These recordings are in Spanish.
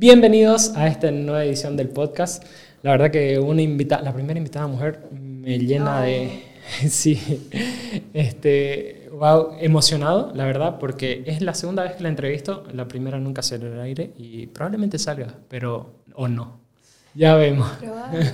Bienvenidos a esta nueva edición del podcast. La verdad que una invita la primera invitada mujer me llena de... Sí, este, wow, emocionado, la verdad, porque es la segunda vez que la entrevisto. La primera nunca salió al aire y probablemente salga, pero o no. Ya vemos.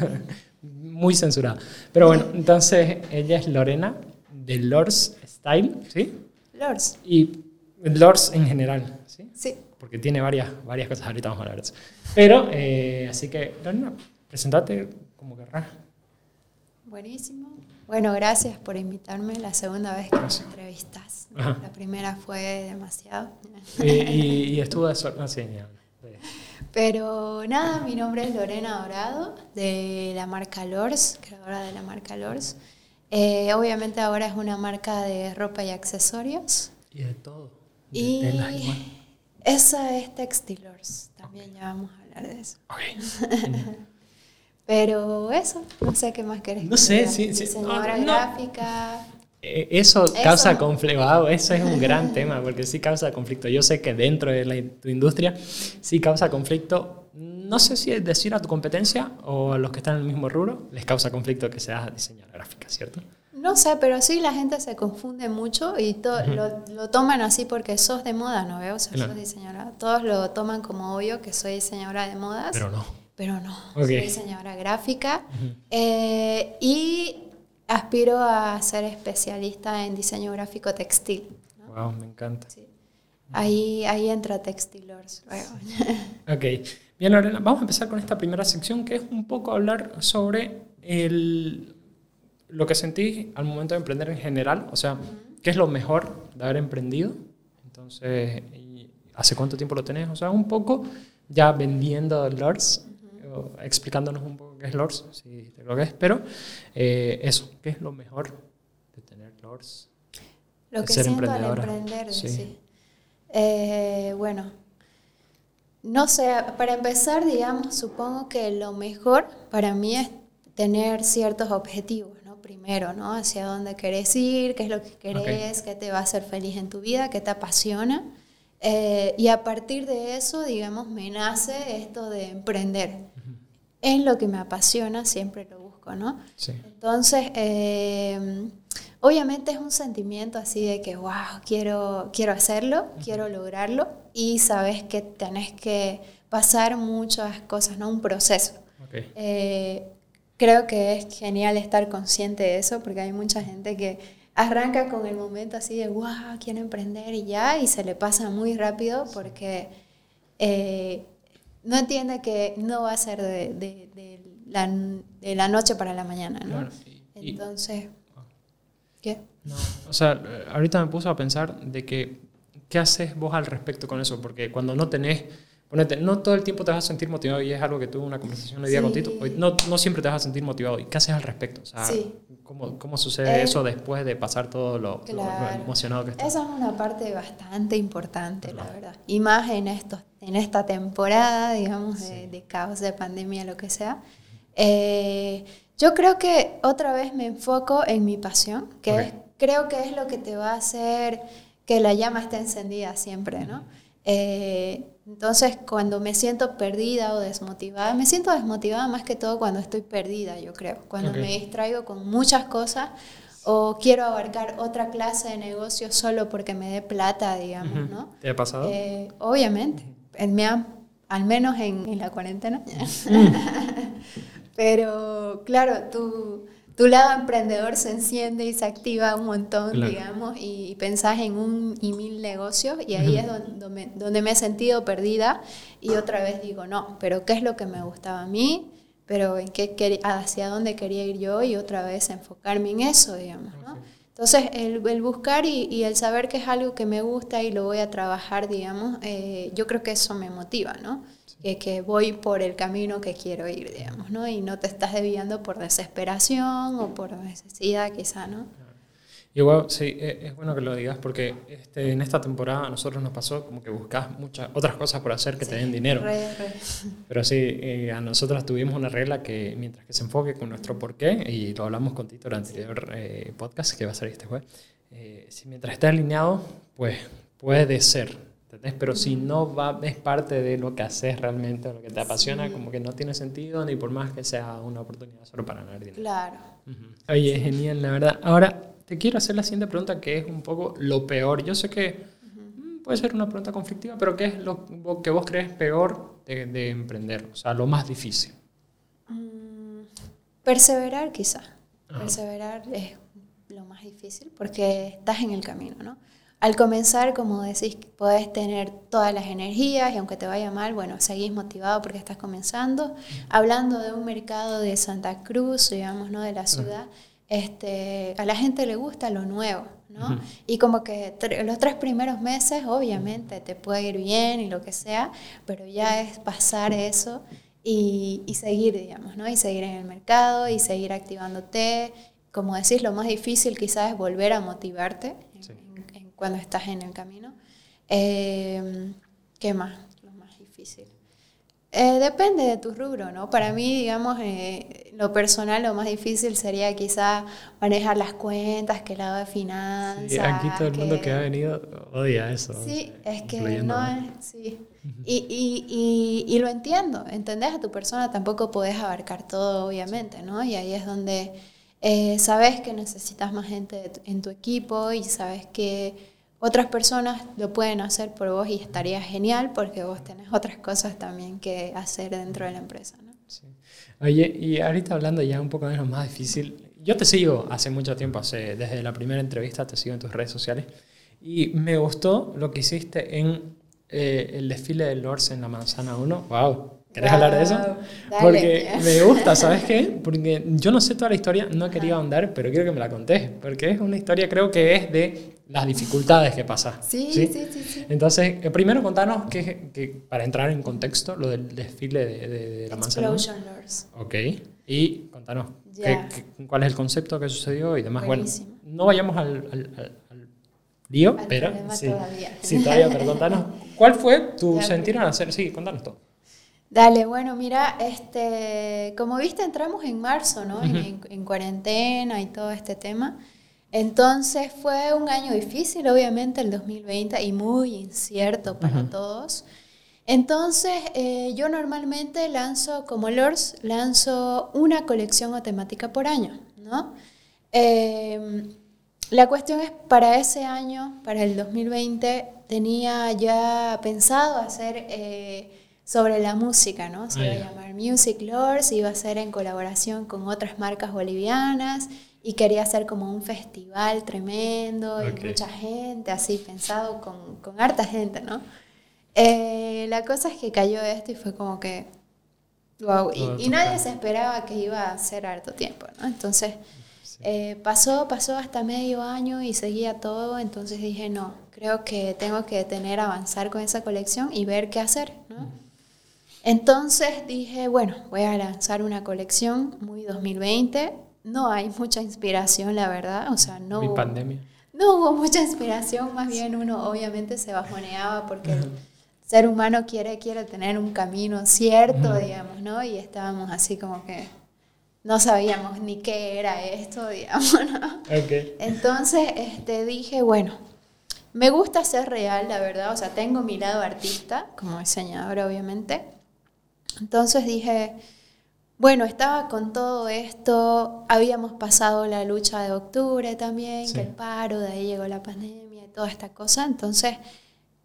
Muy censurada. Pero bueno, entonces ella es Lorena de Lors Style, ¿sí? Lors. Y Lors en general, ¿sí? Sí. Porque tiene varias, varias cosas, ahorita vamos a hablar de eso. Pero, eh, así que, Lorena, presentate como querrás. Buenísimo. Bueno, gracias por invitarme la segunda vez que me entrevistas. Ajá. La primera fue demasiado. Y, y, y estuvo de suerte. Ah, sí, ya. Pero nada, mi nombre es Lorena Dorado, de la marca Lors, creadora de la marca Lors. Eh, obviamente ahora es una marca de ropa y accesorios. Y de todo. De Y telas. Esa es Textilors, también ya vamos a hablar de eso. Pero eso, no sé qué más querés. No sé, sí, sí. Diseñadora No, no. gráfica. Eh, Eso causa conflicto. Wow, eso es un gran tema porque sí causa conflicto. Yo sé que dentro de la, tu industria sí causa conflicto. No sé si es decir a tu competencia o a los que están en el mismo rubro les causa conflicto que seas diseñadora gráfica, ¿cierto? No sé, pero sí la gente se confunde mucho y to- lo, lo toman así porque sos de moda, ¿no veo? O sea, Claro. sos diseñadora. Todos lo toman como obvio que soy diseñadora de modas. Pero no. Pero no, soy diseñadora gráfica eh, y aspiro a ser especialista en diseño gráfico textil. ¿no? Wow, me encanta. Sí. Ahí, ahí entra Textilors. luego. Ok, bien Lorena, vamos a empezar con esta primera sección que es un poco hablar sobre el, lo que sentís al momento de emprender en general, o sea, qué es lo mejor de haber emprendido, entonces, y ¿hace cuánto tiempo lo tenés? O sea, un poco ya vendiendo Lords, o explicándonos un poco qué es Lords, si te lo que es, pero eh, eso, ¿qué es lo mejor de tener Lords? Lo que ser siento al emprender, Sí. sí. Eh, bueno, no sé, para empezar, digamos, supongo que lo mejor para mí es tener ciertos objetivos. Primero, ¿no? Hacia dónde querés ir, qué es lo que querés, qué te va a hacer feliz en tu vida, qué te apasiona. Eh, y a partir de eso, digamos, me nace esto de emprender. Es lo que me apasiona, siempre lo busco, ¿no? Sí. Entonces, eh, obviamente es un sentimiento así de que, wow, quiero, quiero hacerlo, quiero lograrlo y sabes que tenés que pasar muchas cosas, ¿no? Un proceso. Ok. Eh, creo que es genial estar consciente de eso porque hay mucha gente que arranca con el momento así de, wow, quiero emprender y ya, y se le pasa muy rápido porque eh, no entiende que no va a ser de, de- de la, de la noche para la mañana, ¿no? Claro, y- y- Entonces, ¿qué? No, o sea, eh, ahorita me puse a pensar de que, ¿qué haces vos al respecto con eso? Porque cuando no tenés, ponete, no todo el tiempo te vas a sentir motivado y es algo que tuve una conversación hoy día Sí. contigo, hoy- no, no siempre te vas a sentir motivado. ¿Y qué haces al respecto? O sea, Sí. ¿cómo, ¿cómo sucede Eh, eso después de pasar todo lo, lo- lo Claro. emocionado que estás? Esa es una parte bastante importante, la verdad. Y más en, estos, en esta temporada, digamos, de, de caos, de pandemia, lo que sea. Eh, yo creo que otra vez me enfoco en mi pasión, que Ok. es- creo que es lo que te va a hacer que la llama esté encendida siempre, ¿no? Eh, entonces, cuando me siento perdida o desmotivada, me siento desmotivada más que todo cuando estoy perdida, yo creo. Cuando Ok. me distraigo con muchas cosas o quiero abarcar otra clase de negocio solo porque me dé plata, digamos, Ujú. ¿no? ¿Te ha pasado? Eh, obviamente, en- han- al menos en, en la cuarentena. Pero claro, tu, tu lado emprendedor se enciende y se activa un montón, Claro. digamos, y, pensás en un y mil negocios y ahí es donde, donde, donde me he sentido perdida y otra vez digo, no, pero ¿qué es lo que me gustaba a mí? Pero en qué, quer- hacia dónde quería ir yo y otra vez enfocarme en eso, digamos, ¿no? Entonces, el, el buscar y, y el saber que es algo que me gusta y lo voy a trabajar, digamos, eh, yo creo que eso me motiva, ¿no? Que, que voy por el camino que quiero ir, digamos, ¿no? Y no te estás desviando por desesperación o por necesidad, quizá, ¿no? Igual, sí, eh, es bueno que lo digas porque este, en esta temporada a nosotros nos pasó como que buscas muchas otras cosas por hacer que te den dinero. Re, re. Pero sí, eh, a nosotros tuvimos una regla que mientras que se enfoque con nuestro porqué, y lo hablamos con Tito en el anterior eh, podcast que va a salir este jueves, eh, si mientras esté alineado, pues puede ser ¿entendés? Pero si no va, es parte de lo que haces realmente, lo que te apasiona, como que no tiene sentido ni por más que sea una oportunidad solo para ganar dinero. Claro. Oye, genial, la verdad. Ahora, te quiero hacer la siguiente pregunta, que es un poco lo peor. Yo sé que mm, puede ser una pregunta conflictiva, pero ¿qué es lo que vos crees peor de, emprender? O sea, lo más difícil. Mm, perseverar, quizá. Perseverar es lo más difícil porque estás en el camino, ¿no? Al comenzar, como decís, puedes tener todas las energías y aunque te vaya mal, bueno, seguís motivado porque estás comenzando. Hablando de un mercado de Santa Cruz, digamos, ¿no? De la ciudad, este, a la gente le gusta lo nuevo, ¿no? Y como que los tres primeros meses, obviamente, te puede ir bien y lo que sea, pero ya es pasar eso y, y seguir, digamos, ¿no? Y seguir en el mercado y seguir activándote como decís, lo más difícil quizás es volver a motivarte cuando estás en el camino. Eh, ¿Qué más? Lo más difícil. Eh, depende de tu rubro, ¿no? Para mí, digamos, eh, lo personal, lo más difícil sería quizás manejar las cuentas, que el lado de finanzas. Sí, aquí todo el mundo que ha venido odia eso. Sí, es que no es, sí. y, y, y, y, lo entiendo, entendés a tu persona, tampoco podés abarcar todo, obviamente, ¿no? Y ahí es donde eh, sabes que necesitas más gente en tu equipo y sabes que otras personas lo pueden hacer por vos y estaría genial porque vos tenés otras cosas también que hacer dentro de la empresa. ¿no? Sí. Oye, y ahorita hablando ya un poco de lo más difícil, yo te sigo hace mucho tiempo, hace, desde la primera entrevista te sigo en tus redes sociales y me gustó lo que hiciste en eh, el desfile de Lords en la Manzana 1. ¡Wow! ¿Querés hablar de eso? Porque me gusta, ¿sabes qué? Porque yo no sé toda la historia, no quería ahondar, pero quiero que me la contés, porque es una historia, creo que es de las dificultades que pasa. Sí, sí, sí. sí, Entonces, eh, primero contanos, que, que, para entrar en contexto, lo del desfile de, de, la manzana. Explosion Lords. Ok, y contanos cuál es el concepto que sucedió y demás. Bueno, no vayamos al, al, al, lío, pero sí, todavía. sí, todavía, pero contanos, ¿cuál fue tu sentir al hacer? Sí, contanos todo. Dale, bueno, mira, este, como viste, entramos en marzo, ¿no? en, cuarentena y todo este tema. Entonces fue un año difícil, obviamente, el 2020 y muy incierto para todos. Entonces, eh, yo normalmente lanzo, como LORS, lanzo una colección o temática por año, ¿no? Em, la cuestión es, para ese año, para el 2020, tenía ya pensado hacer... Eh, sobre la música, ¿no? Se iba a llamar Music Lords, iba a ser en colaboración con otras marcas bolivianas y quería hacer como un festival tremendo y mucha gente, así pensado con, con harta gente, ¿no? Eh, la cosa es que cayó esto y fue como que, wow, y, nadie se esperaba que iba a ser harto tiempo, ¿no? Entonces, eh, pasó, pasó hasta medio año y seguía todo, entonces dije, no, creo que tengo que tener, avanzar con esa colección y ver qué hacer, ¿no? Entonces dije, bueno, voy a lanzar una colección muy 2020. No hay mucha inspiración, la verdad. O sea, no. hubo, pandemia. No hubo mucha inspiración, más bien uno obviamente se bajoneaba porque el ser humano quiere, quiere tener un camino cierto, digamos, ¿no? Y estábamos así como que no sabíamos ni qué era esto, digamos, ¿no? Entonces este, dije, bueno, me gusta ser real, la verdad. O sea, tengo mi lado artista, como diseñadora, obviamente. Entonces dije, bueno, estaba con todo esto, habíamos pasado la lucha de octubre también, que el paro, de ahí llegó la pandemia y toda esta cosa, entonces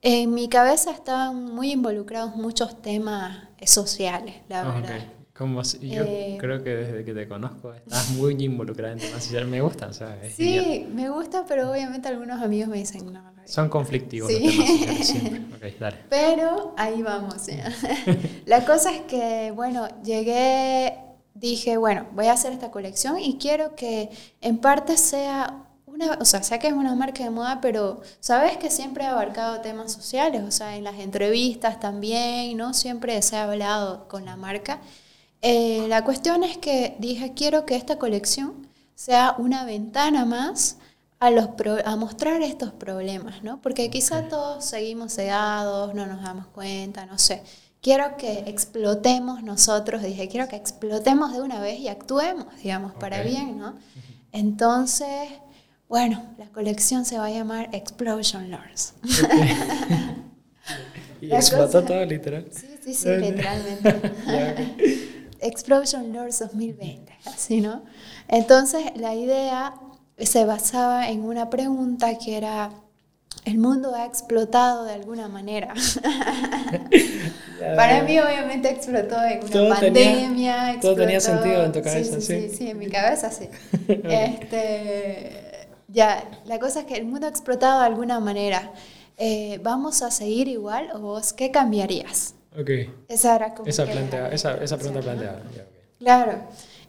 en mi cabeza estaban muy involucrados muchos temas sociales, la ah, verdad. Como yo eh, creo que desde que te conozco estás muy involucrada en temas sociales. Me gusta, o sea, Sí, me gusta, pero obviamente algunos amigos me dicen no. Son conflictivos los temas sociales siempre. Okay, dale. Pero ahí vamos. La cosa es que, bueno, llegué, dije, bueno, voy a hacer esta colección y quiero que en parte sea una, o sea, sé que es una marca de moda, pero sabes que siempre he abarcado temas sociales, o sea, en las entrevistas también, ¿no? Siempre se ha hablado con la marca. Eh, la cuestión es que dije, quiero que esta colección sea una ventana más a, los a mostrar estos problemas, ¿no? Porque quizá todos seguimos cegados, no nos damos cuenta, no sé. Quiero que explotemos nosotros, dije, quiero que explotemos de una vez y actuemos, digamos, para bien, ¿no? Entonces, bueno, la colección se va a llamar Explosion Lords. y La explotó cosa- todo, literal. Sí, sí, sí, literalmente. Explosion Lords 2020, así, ¿no? Entonces, la idea se basaba en una pregunta que era, ¿el mundo ha explotado de alguna manera? Para mí, obviamente, explotó en una Todo tenía- pandemia. todo tenía explotó- sentido en tu Sí, cabeza, sí, sí. sí, sí, en mi cabeza sí. este, ya, la cosa es que el mundo ha explotado de alguna manera. Eh, ¿Vamos a seguir igual o vos qué cambiarías? Ok. Esa era como Esa, plantea, la- esa, esa pregunta ¿no? planteada. ya, ok. Claro.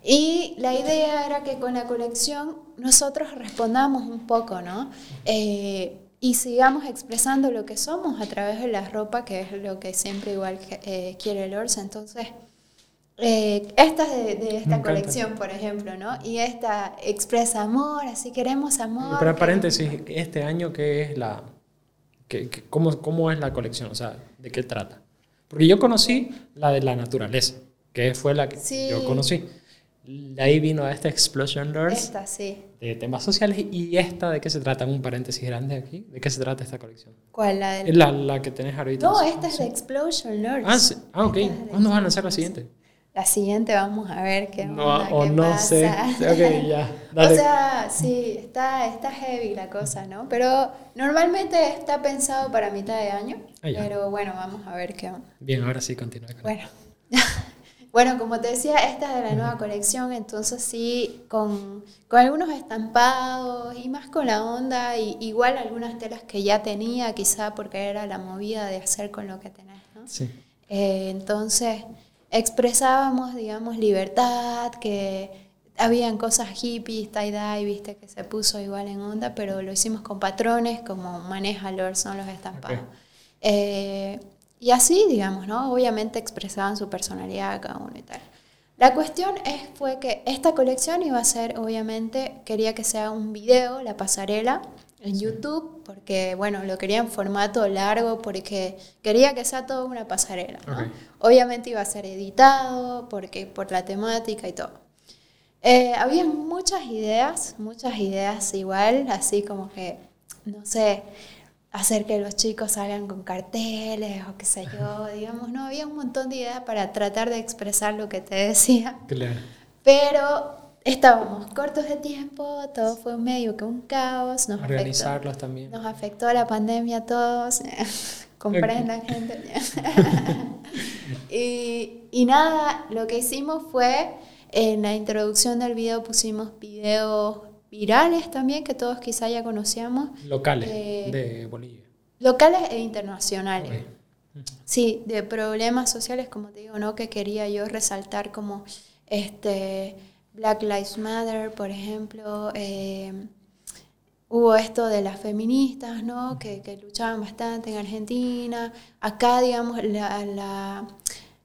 Y la idea era que con la colección nosotros respondamos un poco, ¿no? Eh, y sigamos expresando lo que somos a través de la ropa, que es lo que siempre igual eh, quiere Lors. Entonces, eh, esta es de, de esta colección, por ejemplo, ¿no? Y esta expresa amor, así queremos amor. Pero paréntesis, este año, ¿qué es la. qué- qué- cómo, ¿Cómo es la colección? O sea, ¿de qué trata? Porque yo conocí la de la naturaleza, que fue la que Sí. yo conocí. De ahí vino esta Explosion Lords Esta, sí. de temas sociales. ¿Y esta de qué se trata? Un paréntesis grande aquí. ¿De qué se trata esta colección? ¿Cuál? La del... La, la que tenés ahorita. No, esta es de Explosion Lords. Ah, sí. ah, ok. ¿Cuándo van a hacer la siguiente? La siguiente vamos a ver qué No, onda, o qué no pasa. sé. Ok, ya. Dale. O sea, sí, está, está heavy la cosa, ¿no? Pero normalmente está pensado para mitad de año. Ah, pero bueno, vamos a ver qué onda. Bien, ahora sí continúa. con- Bueno. bueno, como te decía, esta es de la nueva colección, entonces sí, con, con algunos estampados y más con la onda, y, igual algunas telas que ya tenía, quizá porque era la movida de hacer con lo que tenés, ¿no? Sí. Eh, entonces expresábamos, digamos, libertad, que habían cosas hippies, tie-dye, viste, que se puso igual en onda, pero lo hicimos con patrones como maneja Lord, son los estampados. Eh, y así, digamos, ¿no? Obviamente expresaban su personalidad cada uno y tal. La cuestión es, fue que esta colección iba a ser, obviamente, quería que sea un video, la pasarela, en YouTube, porque, bueno, lo quería en formato largo, porque quería que sea todo una pasarela, ¿no? Ok. Obviamente iba a ser editado, porque, por la temática y todo. Eh, había muchas ideas, muchas ideas igual, así como que, no sé, hacer que los chicos salgan con carteles o qué sé yo, digamos, no, había un montón de ideas para tratar de expresar lo que te decía, Claro. pero estábamos cortos de tiempo, todo fue medio que un caos, nos afectó, Organizarlos también. nos afectó la pandemia a todos, comprendan gente. y, y nada, lo que hicimos fue, en la introducción del video pusimos videos virales también, que todos quizá ya conocíamos, Locales Eh, de Bolivia. locales e internacionales. Sí, de problemas sociales, como te digo, ¿no? Que quería yo resaltar como este Black Lives Matter, por ejemplo. eh, hubo esto de las feministas, ¿no? Que, que luchaban bastante en Argentina. Acá, digamos, la- la-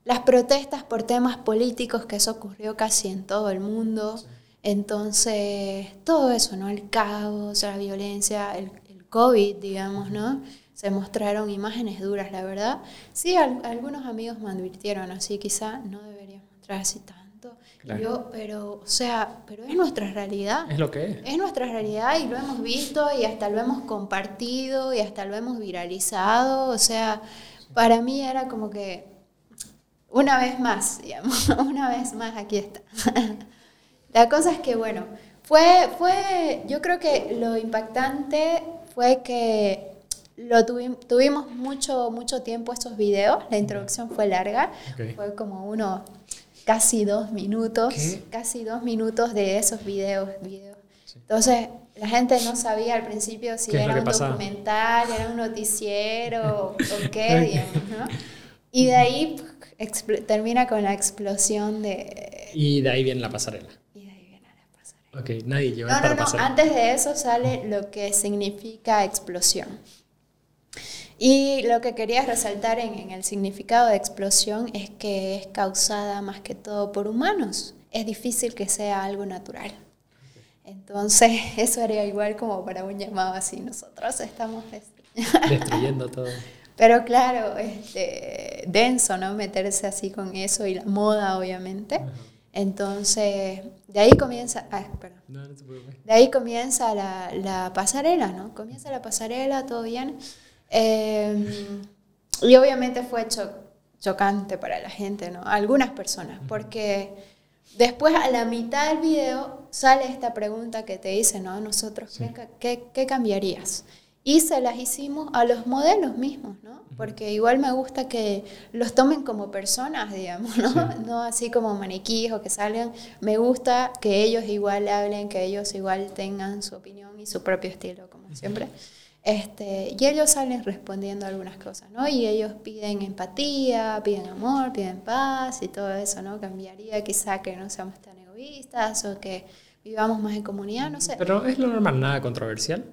las protestas por temas políticos, que eso ocurrió casi en todo el mundo. Entonces, todo eso, ¿no? El caos, la violencia, el, el COVID, digamos, ¿no? Se mostraron imágenes duras, la verdad. Sí, al- algunos amigos me advirtieron, así quizá no debería mostrar así tanto. Claro. Yo, pero, o sea, pero es nuestra realidad. Es lo que es. Es nuestra realidad y lo hemos visto y hasta lo hemos compartido y hasta lo hemos viralizado. O sea, para mí era como que una vez más, digamos, una vez más aquí está. La cosa es que, bueno, fue, fue, yo creo que lo impactante fue que lo tuvi- tuvimos mucho, mucho tiempo estos videos, la introducción fue larga, fue como uno, casi dos minutos, ¿Qué? casi dos minutos de esos videos. videos. Sí. Entonces, la gente no sabía al principio si ¿Qué es lo era un pasaba? documental, era un noticiero o qué, digamos, ¿no? Y de ahí termina con la explosión de... Y de ahí viene la pasarela. Y de ahí viene la pasarela. Ok, nadie lleva No, esta no, no, antes de eso sale lo que significa explosión. Y lo que quería resaltar en, en el significado de explosión es que es causada más que todo por humanos. Es difícil que sea algo natural. Entonces, eso haría igual como para un llamado así. Nosotros estamos... dest- Destruyendo todo. Pero claro, este, denso, ¿no? Meterse así con eso y la moda, obviamente. Entonces, de ahí comienza... Ah, perdón. No, no. De ahí comienza la, la pasarela, ¿no? Comienza la pasarela, todo bien. Eh, y obviamente fue chocante para la gente, ¿no? Algunas personas, porque después a la mitad del video sale esta pregunta que te dice, ¿no? Nosotros, ¿qué, qué cambiarías? Y se las hicimos a los modelos mismos, ¿no? Porque igual me gusta que los tomen como personas, digamos, ¿no? No así como maniquíes o que salgan. Me gusta que ellos igual hablen, que ellos igual tengan su opinión y su propio estilo, como siempre. Este, y ellos salen respondiendo algunas cosas, ¿no? Y ellos piden empatía, piden amor, piden paz y todo eso, ¿no? Cambiaría quizá que no seamos tan egoístas o que vivamos más en comunidad, no sé. Pero es lo normal, nada controversial.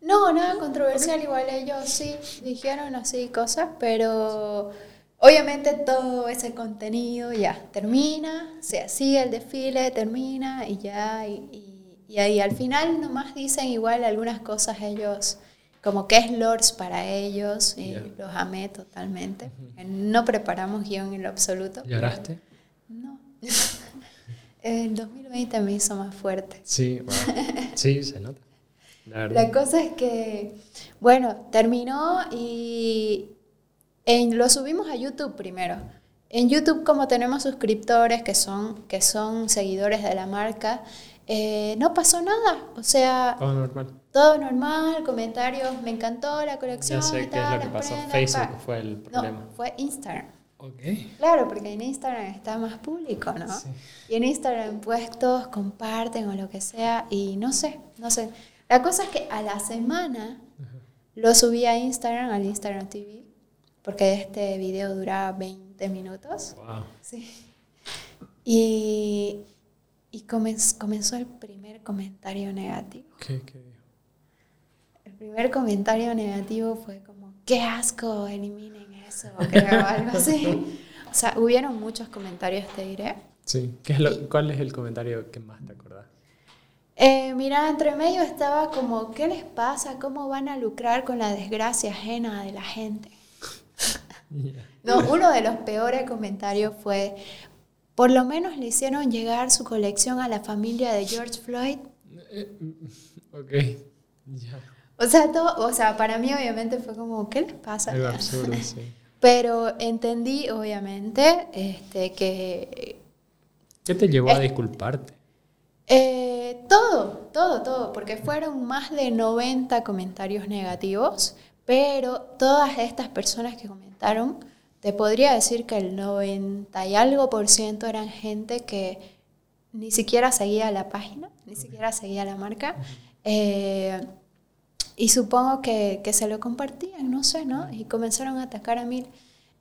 No, nada controversial, igual ellos sí dijeron así cosas, pero obviamente todo ese contenido ya termina, se sigue el desfile, termina y ya, y, y, ahí al final nomás dicen igual algunas cosas ellos, como que es Lords para ellos, y los amé totalmente. No preparamos guion en lo absoluto. ¿Lloraste? No. el 2020 me hizo más fuerte. Sí, sí, se nota. La, cosa es que, bueno, terminó y en, lo subimos a YouTube primero. En YouTube, como tenemos suscriptores que son, que son seguidores de la marca, eh, no pasó nada. O sea, todo normal. Todo normal, comentarios, me encantó la colección. Ya sé qué es lo que pasó. Facebook fue el problema. No, fue Instagram. Okay. Claro, porque en Instagram está más público, ¿no? Sí. Y en Instagram pues todos comparten o lo que sea y no sé, no sé. La cosa es que a la semana lo subí a Instagram, al Instagram TV, porque este video duraba 20 minutos. Wow. Sí. Y, y comenzó el primer comentario negativo. ¿Qué, qué El primer comentario negativo fue como, qué asco, eliminen eso, o algo así. O sea, hubieron muchos comentarios, te diré. Sí. ¿Qué es lo, ¿Cuál es el comentario que más te acordás? Eh, mira, entre medio estaba como, ¿qué les pasa? ¿Cómo van a lucrar con la desgracia ajena de la gente? No, uno de los peores comentarios fue, por lo menos le hicieron llegar su colección a la familia de George Floyd. Eh, ok, ya. O sea, todo, o sea, para mí obviamente fue como, ¿qué les pasa? Absurdo, sí. Pero entendí, obviamente, este, que... ¿Qué te llevó a disculparte? Eh, todo, todo, todo, porque fueron más de 90 comentarios negativos, pero todas estas personas que comentaron, te podría decir que el 90 y algo por ciento eran gente que ni siquiera seguía la página, ni siquiera seguía la marca. Eh, y supongo que, que, se lo compartían, no sé, ¿no? Y comenzaron a atacar a mí.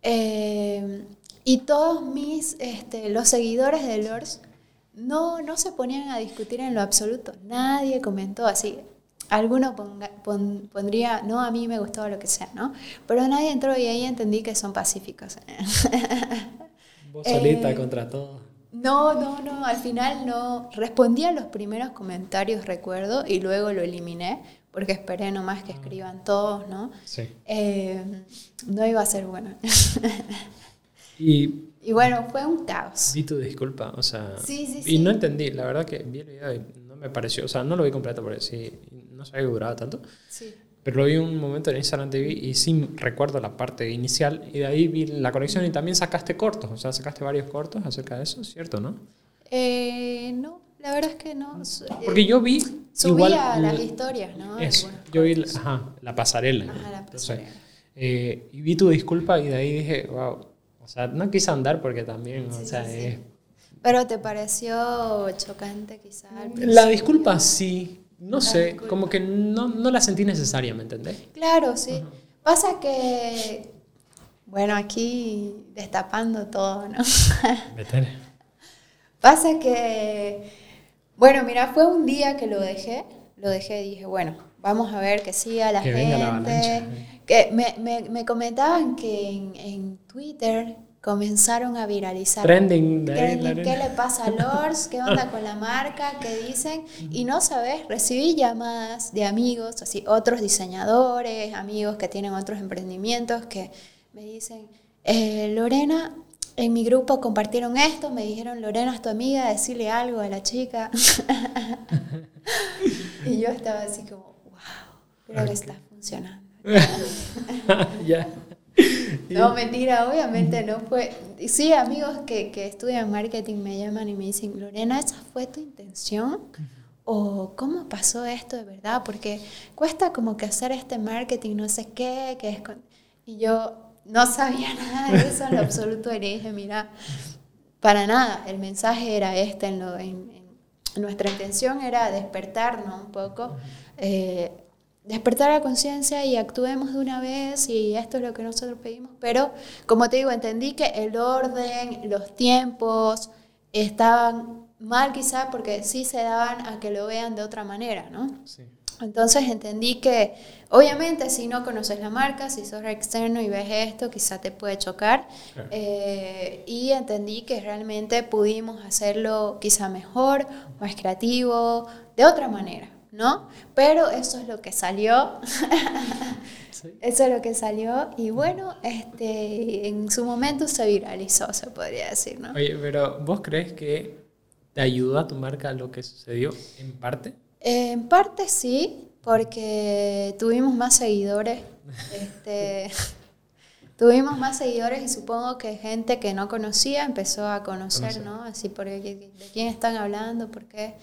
Eh, y todos mis, este, los seguidores de Lors no, no se ponían a discutir en lo absoluto. Nadie comentó así. Alguno pondría, no, a mí me gustaba lo que sea, ¿no? Pero nadie entró y ahí entendí que son pacíficos. Vos solita eh, contra todo. No, no, no, al final no. Respondí a los primeros comentarios, recuerdo, y luego lo eliminé, porque esperé nomás que ah. escriban todos, ¿no? Sí. Eh, no iba a ser bueno. y y bueno, fue un caos. Vi tu disculpa, o sea. Sí, sí, sí. Y no entendí, la verdad que vi el video y me pareció, o sea, no lo vi completo porque sí, no sabía que duraba tanto. Sí. Pero lo vi un momento en Instagram TV y sí recuerdo la parte inicial y de ahí vi la conexión y también sacaste cortos, o sea, sacaste varios cortos acerca de eso, ¿cierto, no? Eh, no, la verdad es que no. Porque yo vi. Subía las historias, ¿no? Eso, yo vi ajá, la pasarela. Ajá, la pasarela. eh, y vi tu disculpa y de ahí dije, wow o sea, no quise andar porque también, o sea, es... Pero te pareció chocante quizás. La disculpa sí, no sé, como que no, no, la sentí necesaria, ¿me entendés? Claro, sí. Pasa que, bueno, aquí destapando todo, ¿no? Pasa que, bueno, mira, fue un día que lo dejé, lo dejé y dije, bueno, vamos a ver que siga la que gente. Venga la que me, me, me comentaban que en, en, Twitter comenzaron a viralizar. Trending. ¿Qué le pasa a Lors? ¿Qué onda con la marca? ¿Qué dicen? Y no sabes, recibí llamadas de amigos, así otros diseñadores, amigos que tienen otros emprendimientos que me dicen, eh, Lorena, en mi grupo compartieron esto, me dijeron, Lorena es tu amiga, decirle algo a la chica. y yo estaba así como, wow, creo que está funcionando. ya. No, mentira, obviamente no fue. Sí, amigos que, que estudian marketing me llaman y me dicen, Lorena, ¿esa fue tu intención? o cómo pasó esto de verdad, porque cuesta como que hacer este marketing, no sé qué, que es y yo no sabía nada de eso en lo absoluto y le dije, mira, para nada, el mensaje era este, en, lo, en, nuestra intención era despertarnos un poco, eh, despertar la conciencia y actuemos de una vez y esto es lo que nosotros pedimos, pero como te digo, entendí que el orden, los tiempos estaban mal quizás porque sí se daban a que lo vean de otra manera, ¿no? Sí. Entonces entendí que obviamente si no conoces la marca, si sos externo y ves esto, quizá te puede chocar. Eh, y entendí que realmente pudimos hacerlo quizá mejor, más creativo, de otra manera, ¿no? Pero eso es lo que salió. Eso es lo que salió y bueno, este, en su momento se viralizó, se podría decir, ¿no? Oye, pero ¿vos crees que te ayudó a tu marca lo que sucedió en parte? En parte sí, porque tuvimos más seguidores. Este, tuvimos más seguidores y supongo que gente que no conocía empezó a conocer, ¿no? Así, porque, ¿de quién están hablando? ¿Por qué?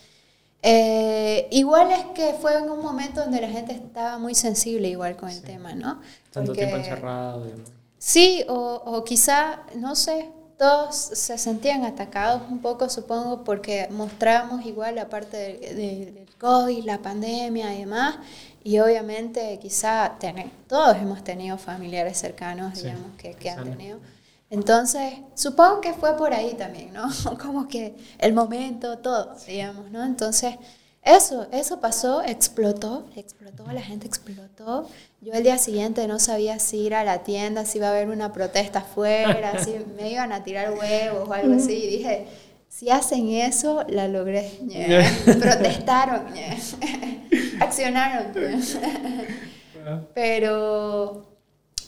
Eh, igual es que fue en un momento donde la gente estaba muy sensible igual con el tema, ¿no? Tanto tiempo encerrado. Sí, o, o quizá, no sé, todos se sentían atacados un poco, supongo, porque mostramos igual la parte del COVID, la pandemia y demás, y obviamente quizá todos hemos tenido familiares cercanos, digamos, que, que han tenido. Entonces, supongo que fue por ahí también, ¿no? Como que el momento, todo, digamos, ¿no? Entonces, eso, eso pasó, explotó, explotó, la gente explotó. Yo el día siguiente no sabía si ir a la tienda, si iba a haber una protesta afuera, si me iban a tirar huevos o algo así. Y dije, si hacen eso, la logré. Protestaron, accionaron. pero,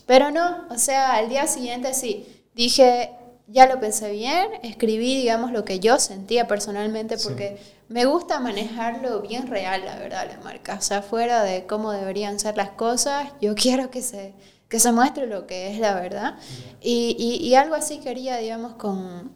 pero no, o sea, al día siguiente sí, dije, ya lo pensé bien, escribí, digamos, lo que yo sentía personalmente, porque me gusta manejarlo bien real, la verdad, la marca. O sea, fuera de cómo deberían ser las cosas, yo quiero que se, que se muestre lo que es la verdad. Y, y, algo así quería, digamos, con,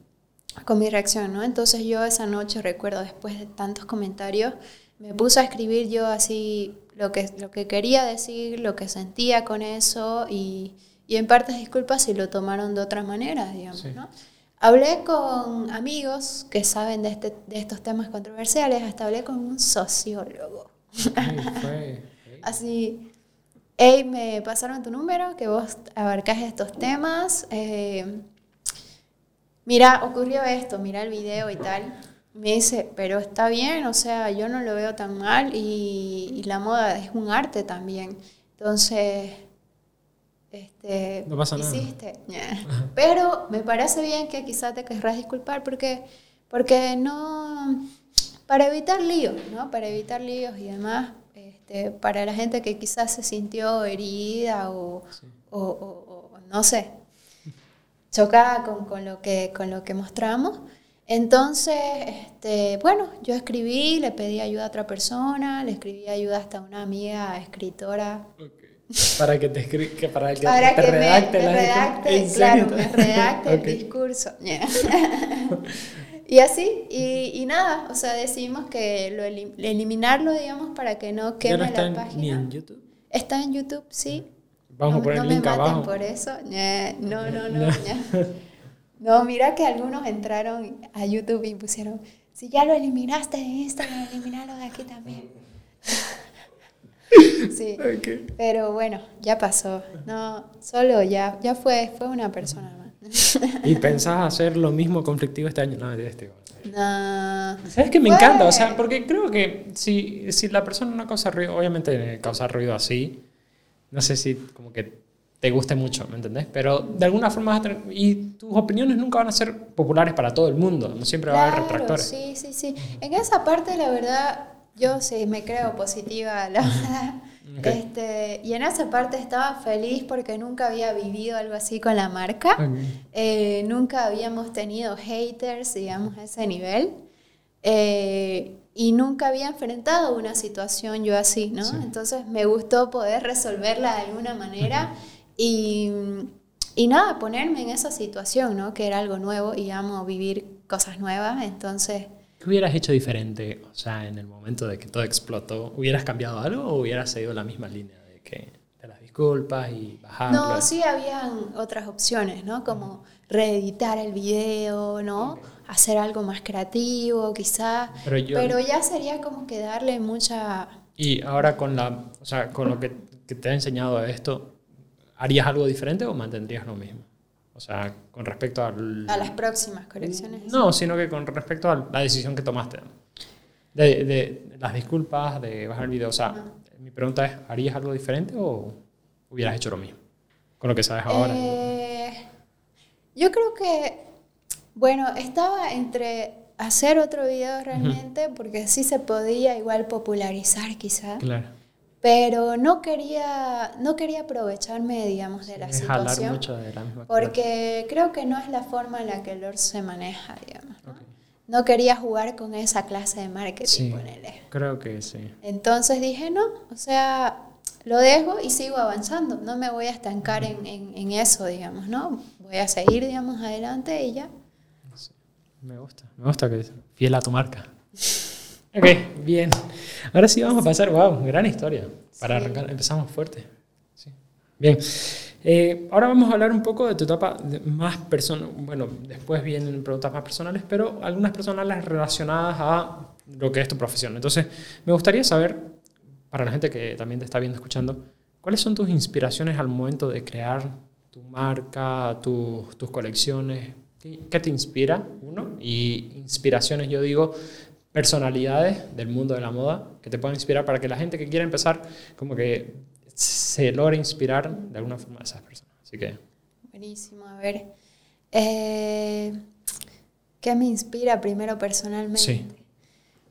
con mi reacción, ¿no? Entonces yo esa noche, recuerdo, después de tantos comentarios, me puse a escribir yo así lo que, lo que quería decir, lo que sentía con eso y, y en partes disculpas si lo tomaron de otra manera, digamos, ¿no? Hablé con amigos que saben de, este, de estos temas controversiales, hasta hablé con un sociólogo. Así, hey, me pasaron tu número, que vos abarcás estos temas. Eh, mira, ocurrió esto, mira el video y tal. Me dice, pero está bien, o sea, yo no lo veo tan mal y, y la moda es un arte también. Entonces, este, no pasa nada. Pero me parece bien que quizás te querrás disculpar porque, porque no, para evitar líos, ¿no? Para evitar líos y demás, este, para la gente que quizás se sintió herida o, o, no sé, chocada con, con, lo que, con lo que mostramos. Entonces, este, bueno, yo escribí, le pedí ayuda a otra persona, le escribí ayuda hasta a una amiga escritora. Para que te escriba, para que te redacte, claro, me redacte el discurso. y así, y, y, nada, o sea, decidimos que lo eliminarlo, digamos, para que no queme no está la página. Ni en YouTube? Está en YouTube, sí. Vamos a poner el link me abajo. por eso. No, no, no. No. mira que algunos entraron a YouTube y pusieron, si ya lo eliminaste de Instagram, eliminalo de aquí también. Sí. Pero bueno, ya pasó. No, solo ya, ya fue, fue una persona más. ¿Y pensás hacer lo mismo conflictivo este año? No, este. No. ¿Sabes que me encanta? O sea, porque creo que si, si la persona no causa ruido, obviamente causar ruido así, no sé si como que te guste mucho, ¿me entendés? Pero de alguna forma vas a tener, y tus opiniones nunca van a ser populares para todo el mundo, no siempre va a haber retractores. Sí, sí, sí. En esa parte, la verdad, yo sí me creo positiva, la verdad. Este, y en esa parte estaba feliz porque nunca había vivido algo así con la marca. Eh, nunca habíamos tenido haters, digamos, a ese nivel. Eh, y nunca había enfrentado una situación yo así, ¿no? Entonces me gustó poder resolverla de alguna manera. Y y nada, ponerme en esa situación, ¿no? Que era algo nuevo y amo vivir cosas nuevas, entonces... ¿Qué hubieras hecho diferente? O sea, en el momento de que todo explotó, ¿hubieras cambiado algo o hubieras seguido la misma línea de que te las disculpas y bajar? No, sí habían otras opciones, ¿no? Como reeditar el video, ¿no? Hacer algo más creativo, quizá. Pero, Pero ya sería como que darle mucha... Y ahora con, la, o sea, con lo que, que te ha enseñado esto, ¿harías algo diferente o mantendrías lo mismo? O sea, con respecto al... A las próximas colecciones. No, sino que con respecto a la decisión que tomaste. De, de las disculpas, de bajar el video. O sea, mi pregunta es, ¿harías algo diferente o hubieras hecho lo mismo? Con lo que sabes ahora. Eh, yo creo que, bueno, estaba entre hacer otro video realmente, porque sí se podía igual popularizar quizá. Claro pero no quería, no quería aprovecharme, digamos, de la situación. Mucho de la misma porque creo que no es la forma en la que Lord se maneja, digamos. ¿no? quería jugar con esa clase de marketing, sí, Creo que sí. Entonces dije, no, o sea, lo dejo y sigo avanzando. No me voy a estancar en, en, eso, digamos, ¿no? Voy a seguir, digamos, adelante y ya. Me gusta, me gusta que fiel a tu marca. Ok, bien. Ahora sí vamos a pasar, wow, gran historia. Para arrancar, empezamos fuerte. Sí. Bien. Eh, ahora vamos a hablar un poco de tu etapa más personal. Bueno, después vienen preguntas más personales, pero algunas personales relacionadas a lo que es tu profesión. Entonces, me gustaría saber, para la gente que también te está viendo, escuchando, ¿cuáles son tus inspiraciones al momento de crear tu marca, tus colecciones? ¿Qué te inspira? Uno. Y inspiraciones, yo digo, personalidades del mundo de la moda que te puedan inspirar para que la gente que quiera empezar como que se logre inspirar de alguna forma a esas personas. Así que... Buenísimo, a ver. Eh, ¿Qué me inspira primero personalmente? Sí.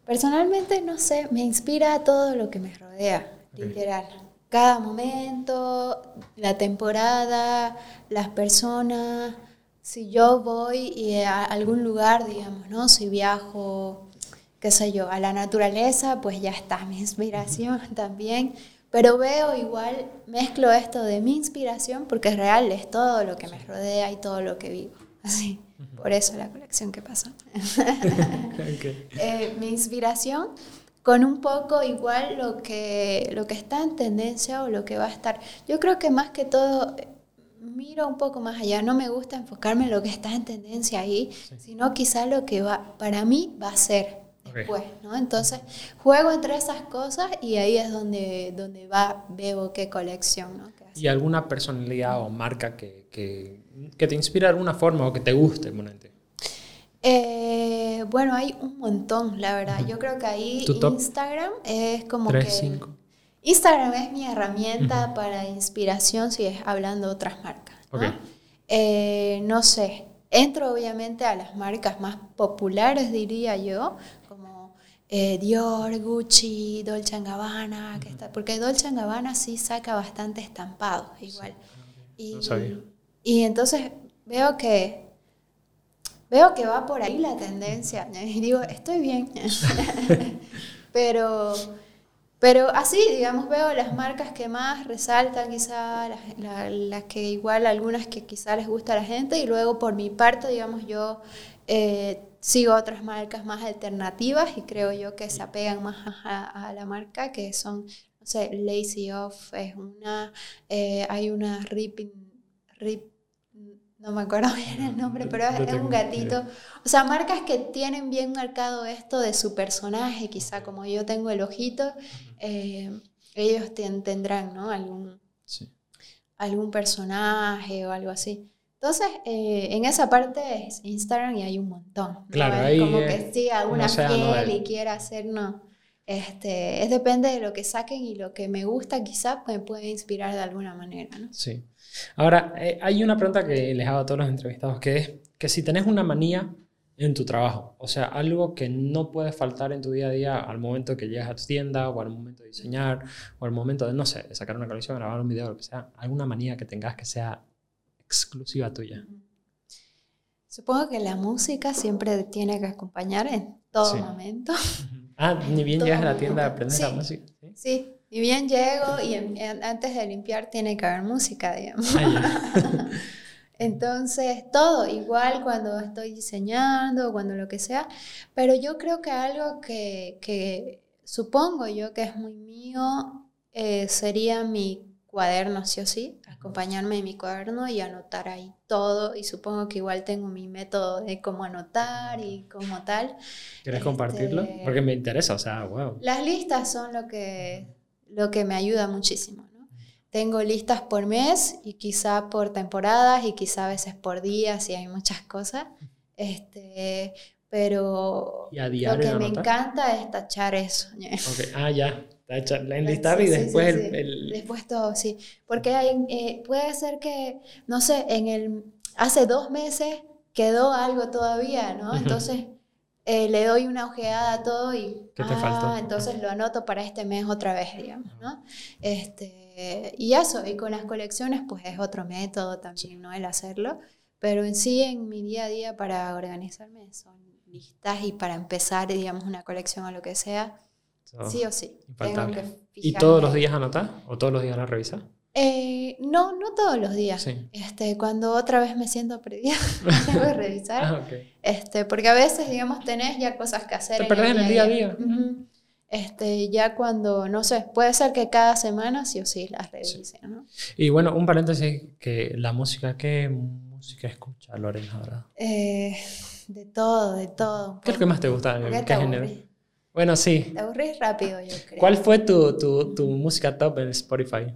Personalmente, no sé, me inspira todo lo que me rodea, literal. Cada momento, la temporada, las personas. Si yo voy a algún lugar, digamos, ¿no? Si viajo qué sé yo, a la naturaleza, pues ya está mi inspiración también. Pero veo igual, mezclo esto de mi inspiración porque es real, es todo lo que me rodea y todo lo que vivo. Así, por eso la colección que pasó. Eh, mi inspiración con un poco igual lo que, lo que está en tendencia o lo que va a estar. Yo creo que más que todo miro un poco más allá, no me gusta enfocarme en lo que está en tendencia ahí, sino quizá lo que va, para mí va a ser después, ¿no? Entonces, juego entre esas cosas y ahí es donde, donde va, veo qué colección, ¿no? ¿Y alguna personalidad o marca que, que, que, te inspire de alguna forma o que te guste, Monente? Eh, bueno, hay un montón, la verdad. Yo creo que ahí Instagram es como que... Instagram es mi herramienta para inspiración si es hablando de otras marcas. ¿no? Eh, no sé, entro obviamente a las marcas más populares, diría yo, eh, Dior, Gucci, Dolce Gabbana, que está, porque Dolce Gabbana sí saca bastante estampado igual. Y, y entonces veo que veo que va por ahí la tendencia y digo, estoy bien. pero pero así, digamos, veo las marcas que más resaltan quizá, las, que igual algunas que quizá les gusta a la gente y luego por mi parte, digamos, yo eh, sigo otras marcas más alternativas y creo yo que se apegan más a, la marca, que son, no sé, Lazy Off es una, eh, hay una Ripping, Rip, no me acuerdo bien el nombre, pero es, un gatito. O sea, marcas que tienen bien marcado esto de su personaje, quizá como yo tengo el ojito, eh, ellos tendrán, ¿no? Algún, algún personaje o algo así. Entonces, eh, en esa parte es Instagram y hay un montón. Claro, ahí Como que sí, alguna piel y quiera hacer, no. Este, es depende de lo que saquen y lo que me gusta quizás me puede inspirar de alguna manera, ¿no? Sí. Ahora, eh, hay una pregunta que les hago a todos los entrevistados, que es que si tenés una manía en tu trabajo, o sea, algo que no puede faltar en tu día a día al momento que llegas a tu tienda o al momento de diseñar o al momento de, no sé, de sacar una colección, grabar un video, lo que sea, alguna manía que tengas que sea exclusiva tuya? Supongo que la música siempre tiene que acompañar en todo momento. Ah, ni bien llegas a la tienda a aprender la música. ¿sí? ni bien llego y antes de limpiar tiene que haber música, digamos. Ah, Entonces, todo, igual cuando estoy diseñando, cuando lo que sea, pero yo creo que algo que, que supongo yo que es muy mío eh, sería mi cuaderno, sí o sí, acompañarme en mi cuaderno y anotar ahí todo. Y supongo que igual tengo mi método de cómo anotar y cómo tal. ¿Quieres compartirlo? Este, Porque me interesa, o sea, wow. Las listas son lo que, lo que me ayuda muchísimo. ¿no? Tengo listas por mes y quizá por temporadas y quizá a veces por días y hay muchas cosas. Este, pero ¿Y a lo que me encanta es tachar eso. Ok, Ah, ya. Tacha- La enlistar y Sí, sí, después sí, el, sí. el- Después todo, sí. Porque hay, eh, puede ser que, no sé, en el, hace dos meses quedó algo todavía, ¿no? Entonces eh, le doy una ojeada a todo y, ¿Qué te ah, faltó? entonces lo anoto para este mes otra vez, digamos, ¿no? Este, y eso, y con las colecciones, pues es otro método también, ¿no? El hacerlo. Pero en sí, en mi día a día para organizarme son listas y para empezar, digamos, una colección o lo que sea, sí o sí. Tengo que ¿Y todos los días anotas? ¿O todos los días la revisas? Eh, no, no todos los días. Sí. Este, cuando otra vez me siento perdida, tengo que revisar. Ah. Este, porque a veces, digamos, tenés ya cosas que hacer. Te perdés en el día a día. Este, ya cuando, no sé, puede ser que cada semana sí o sí las revise, ¿no? Y bueno, un paréntesis, que la música, ¿qué música escucha Lorena Dorado? Eh, de todo, de todo. ¿Qué es lo que más te gusta? ¿Por qué ¿Qué te género? Bueno, sí. Te aburrís rápido, yo creo. ¿Cuál fue tu, tu, tu música top en Spotify?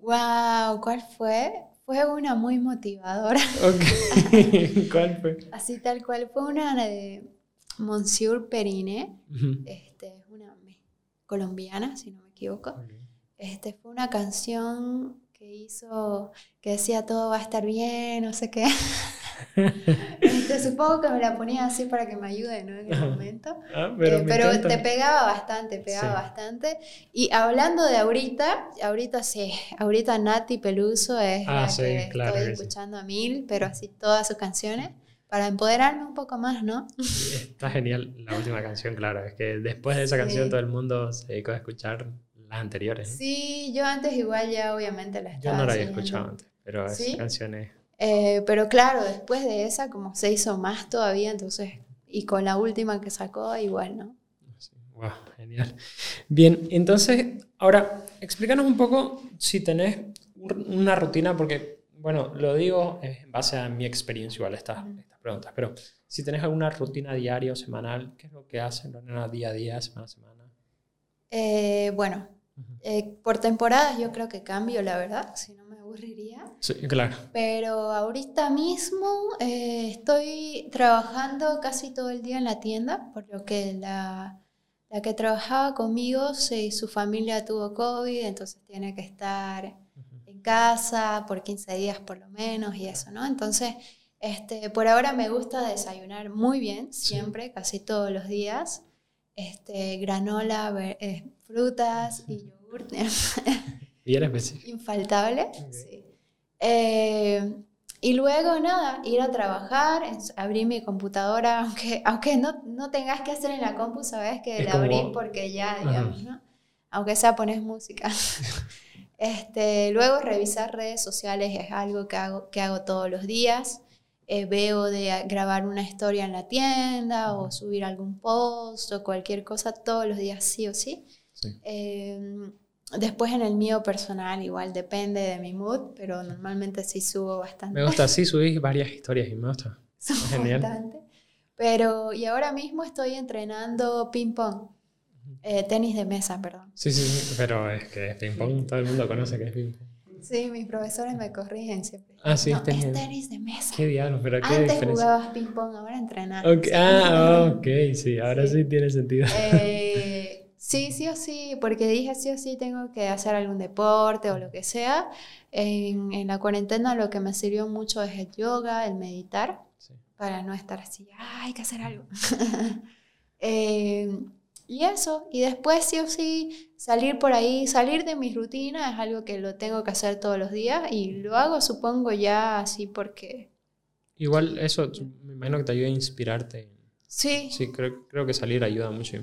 Wow, ¿cuál fue? Fue una muy motivadora. Ok. ¿Cuál fue? Así tal cual. Fue una de Monsieur Perine. Este, es una colombiana, si no me equivoco. Este, fue una canción que hizo, que decía todo va a estar bien, no sé qué. Este, supongo que me la ponía así para que me ayude, ¿no? En el momento. Ah, Eh, pero me pero te pegaba bastante, pegaba Sí. bastante. Y hablando de ahorita, ahorita sí, ahorita Nati Peluso es Ah, la sí, que claro estoy que sí. escuchando a mil, pero así todas sus canciones, para empoderarme un poco más, ¿no? Está genial la última canción, claro. Es que después de esa canción Sí. todo el mundo se dedicó a escuchar las anteriores. ¿no? Sí, yo antes igual ya obviamente la Yo estaba no la había escuchado antes, pero ¿Sí? es... Eh, pero claro, después de esa como se hizo más todavía, entonces, y con la última que sacó igual, ¿no? Wow, genial. Bien, entonces, ahora, explícanos un poco si tenés un- una rutina, porque, bueno, lo digo en base a mi experiencia igual estas, estas preguntas, pero si tenés alguna rutina diaria o semanal, ¿qué es lo que hacen Lorena día a día, semana a semana? Eh, bueno, eh, por temporadas yo creo que cambio, la verdad, si no me aburriría. Sí, claro. Pero ahorita mismo eh, estoy trabajando casi todo el día en la tienda, por lo que la, la que trabajaba conmigo, se- su familia tuvo COVID, entonces tiene que estar en casa por 15 días por lo menos y eso, ¿no? Entonces, este, por ahora me gusta desayunar muy bien, Sí. siempre, casi todos los días. Este, granola, ver- eh, frutas y yogur. Bien específico. Infaltable. Ok. sí. Eh, y luego, nada, ir a trabajar, abrir mi computadora, aunque, aunque no, no tengas que hacer en la compu, sabes que Es la como- abrís porque ya, digamos, ¿no? Aunque sea pones música. este, luego, revisar redes sociales es algo que hago, que hago todos los días. Eh, veo de grabar una historia en la tienda o subir algún post o cualquier cosa todos los días, sí o sí. Sí. Eh, después en el mío personal igual depende de mi mood, pero normalmente sí subo bastante. Me gusta, sí, subís varias historias y me gusta. Subo genial. bastante. Pero, y ahora mismo estoy entrenando ping pong, eh, tenis de mesa, perdón. Sí, sí, sí, pero es que es ping pong, todo el mundo conoce que es ping pong. Sí, mis profesores me corrigen siempre. Ah, sí, no, es tenis es de- tenis de mesa. ¿Qué diablos? ¿Pero qué Antes diferencia? jugabas ping pong, ahora entrenas. Ok, Sí. Ah, ok, sí, ahora sí, Sí. tiene sentido. Eh, sí, sí o sí, porque dije sí o sí tengo que hacer algún deporte o lo que sea. En, en la cuarentena lo que me sirvió mucho es el yoga, el meditar, Sí. para no estar así, "Ah, hay que hacer algo. Eh, y eso, y después sí o sí salir por ahí, salir de mi rutina es algo que lo tengo que hacer todos los días y lo hago supongo ya así porque Igual eso me imagino que te ayuda a inspirarte. Sí, Sí, creo, creo que salir ayuda mucho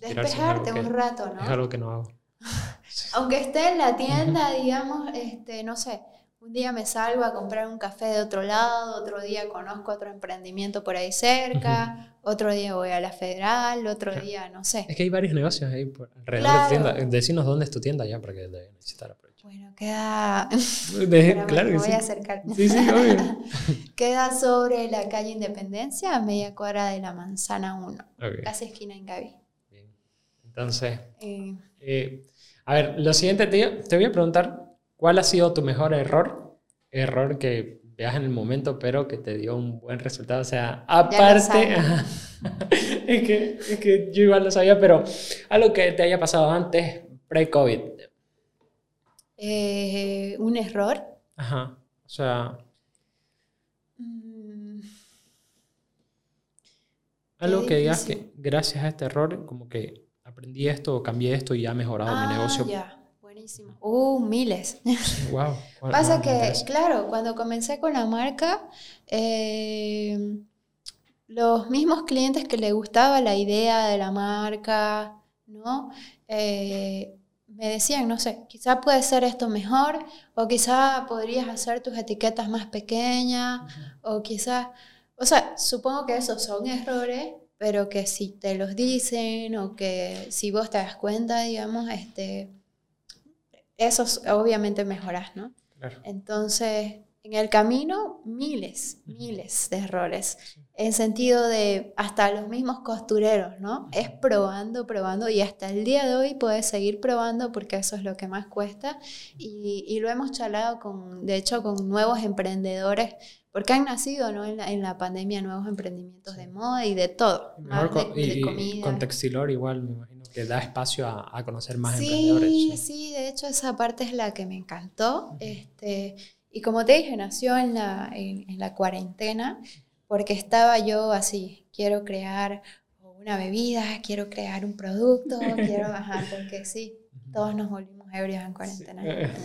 despejarte que- un rato, ¿no? Es algo que no hago. Aunque esté en la tienda, digamos, este, no sé, Un día me salgo a comprar un café de otro lado, otro día conozco otro emprendimiento por ahí cerca, otro día voy a la federal, otro día no sé. Es que hay varios negocios ahí por alrededor de tu tienda. Decinos dónde es tu tienda ya para que necesitar aprovechar. Bueno, queda. claro me que voy sí. a acercar. Sí, sí, obvio. queda sobre la calle Independencia, a media cuadra de la Manzana 1, Ok, casi esquina en Gaby. bien. Entonces, Eh, eh, a ver, lo siguiente, te, te voy a preguntar, ¿cuál ha sido tu mejor error? Error que veas en el momento, pero que te dio un buen resultado. O sea, aparte... es, que, es que yo igual lo sabía, pero algo que te haya pasado antes, pre-COVID. Eh, un error. Ajá. O sea, Mm, algo que digas que gracias a este error, como que aprendí esto o cambié esto y ha mejorado mi ah, negocio. ya, buenísimo. Uh, miles. Wow. Pasa que, claro, cuando comencé con la marca, eh, los mismos clientes que les gustaba la idea de la marca, ¿no? Eh, me decían, no sé, quizá puede ser esto mejor, o quizá podrías hacer tus etiquetas más pequeñas, o quizá, o sea, supongo que esos son errores, pero que si te los dicen, o que si vos te das cuenta, digamos, este, esos obviamente mejoras, ¿no? Claro. Entonces, en el camino, miles, miles de errores. En sentido de hasta los mismos costureros, ¿no? Es probando, probando y hasta el día de hoy puedes seguir probando porque eso es lo que más cuesta. Y, y lo hemos charlado con, de hecho, con nuevos emprendedores, porque han nacido, ¿no? En la, en la pandemia nuevos emprendimientos de moda y de todo. Mejor más con, de, y, de y comida. con Textilor igual, me imagino que da espacio a, a conocer más Sí, emprendedores. sí, de hecho esa parte es la que me encantó. Este, y como te dije, nació en la, en, en la cuarentena porque estaba yo así, quiero crear una bebida, quiero crear un producto, quiero, ajá, porque sí, todos nos volvimos ebrios en cuarentena.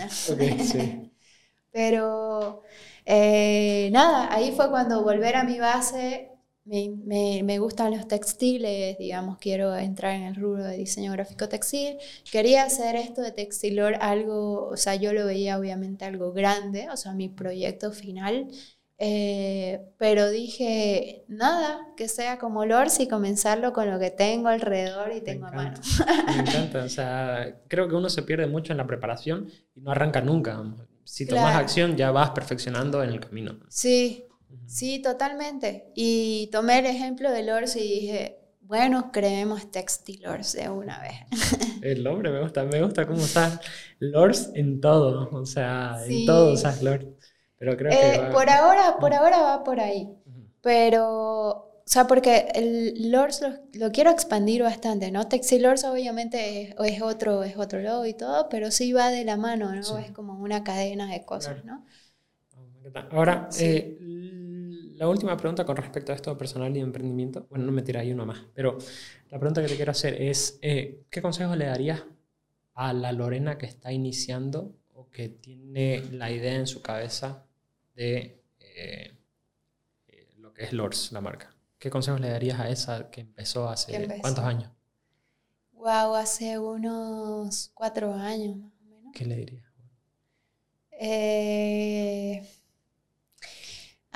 Sí. Pero eh, nada, ahí fue cuando volver a mi base, me, me, me, gustan los textiles, digamos, quiero entrar en el rubro de diseño gráfico textil. Quería hacer esto de textilor algo, o sea, yo lo veía obviamente algo grande, o sea, mi proyecto final. Eh, pero dije, nada, que sea como Lors y comenzarlo con lo que tengo alrededor y tengo a mano. Me encanta, o sea, creo que uno se pierde mucho en la preparación y no arranca nunca. Si tomas Claro. acción ya vas perfeccionando en el camino. Sí, sí, totalmente. Y tomé el ejemplo de Lors y dije, bueno, creemos Textilors de una vez. El nombre me gusta, me gusta cómo usas Lors en todo, o sea, Sí. en todo usas Lors. Pero creo que Eh, va- por ahora, por ahora va por ahí. Pero, o sea, porque el Lors lo, lo quiero expandir bastante, ¿no? Textilors obviamente es, es otro, es otro logo y todo, pero sí va de la mano, ¿no? Sí. Es como una cadena de cosas, Claro. ¿no? Oh. Ahora, Sí. eh, la última pregunta con respecto a esto personal y emprendimiento. Bueno, no me tira ahí uno más, pero la pregunta que te quiero hacer es, eh, ¿qué consejo le darías a la Lorena que está iniciando o que tiene la idea en su cabeza de eh, lo que es Lors, la marca? ¿Qué consejos le darías a esa que empezó hace empezó. cuántos años? Wow, hace unos cuatro años más o menos. ¿Qué le dirías? Eh,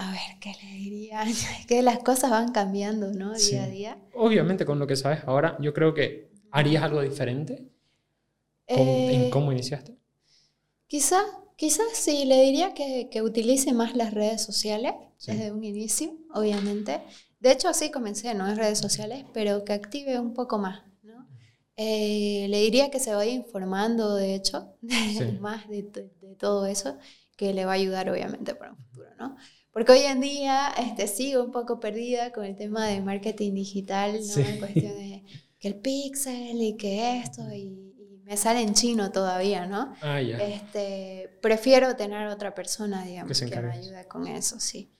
a ver, ¿qué le diría? Es que las cosas van cambiando, ¿no? Día Sí. a día. Obviamente con lo que sabes ahora, yo creo que harías algo diferente con- en Eh, cómo iniciaste. Quizá, quizás sí, le diría que, que utilice más las redes sociales Sí. desde un inicio, obviamente. De hecho, así comencé, no en redes sociales, pero que active un poco más, ¿no? Eh, le diría que se vaya informando, de hecho, Sí. más de, de todo eso, que le va a ayudar, obviamente, para un futuro, ¿no? Porque hoy en día este, sigo un poco perdida con el tema de marketing digital, ¿no? Sí. En cuestión de que el pixel y que esto, y, y me sale en chino todavía, ¿no? Ah, ya. Este, prefiero tener otra persona, digamos, Que que, me ayude con eso, sí.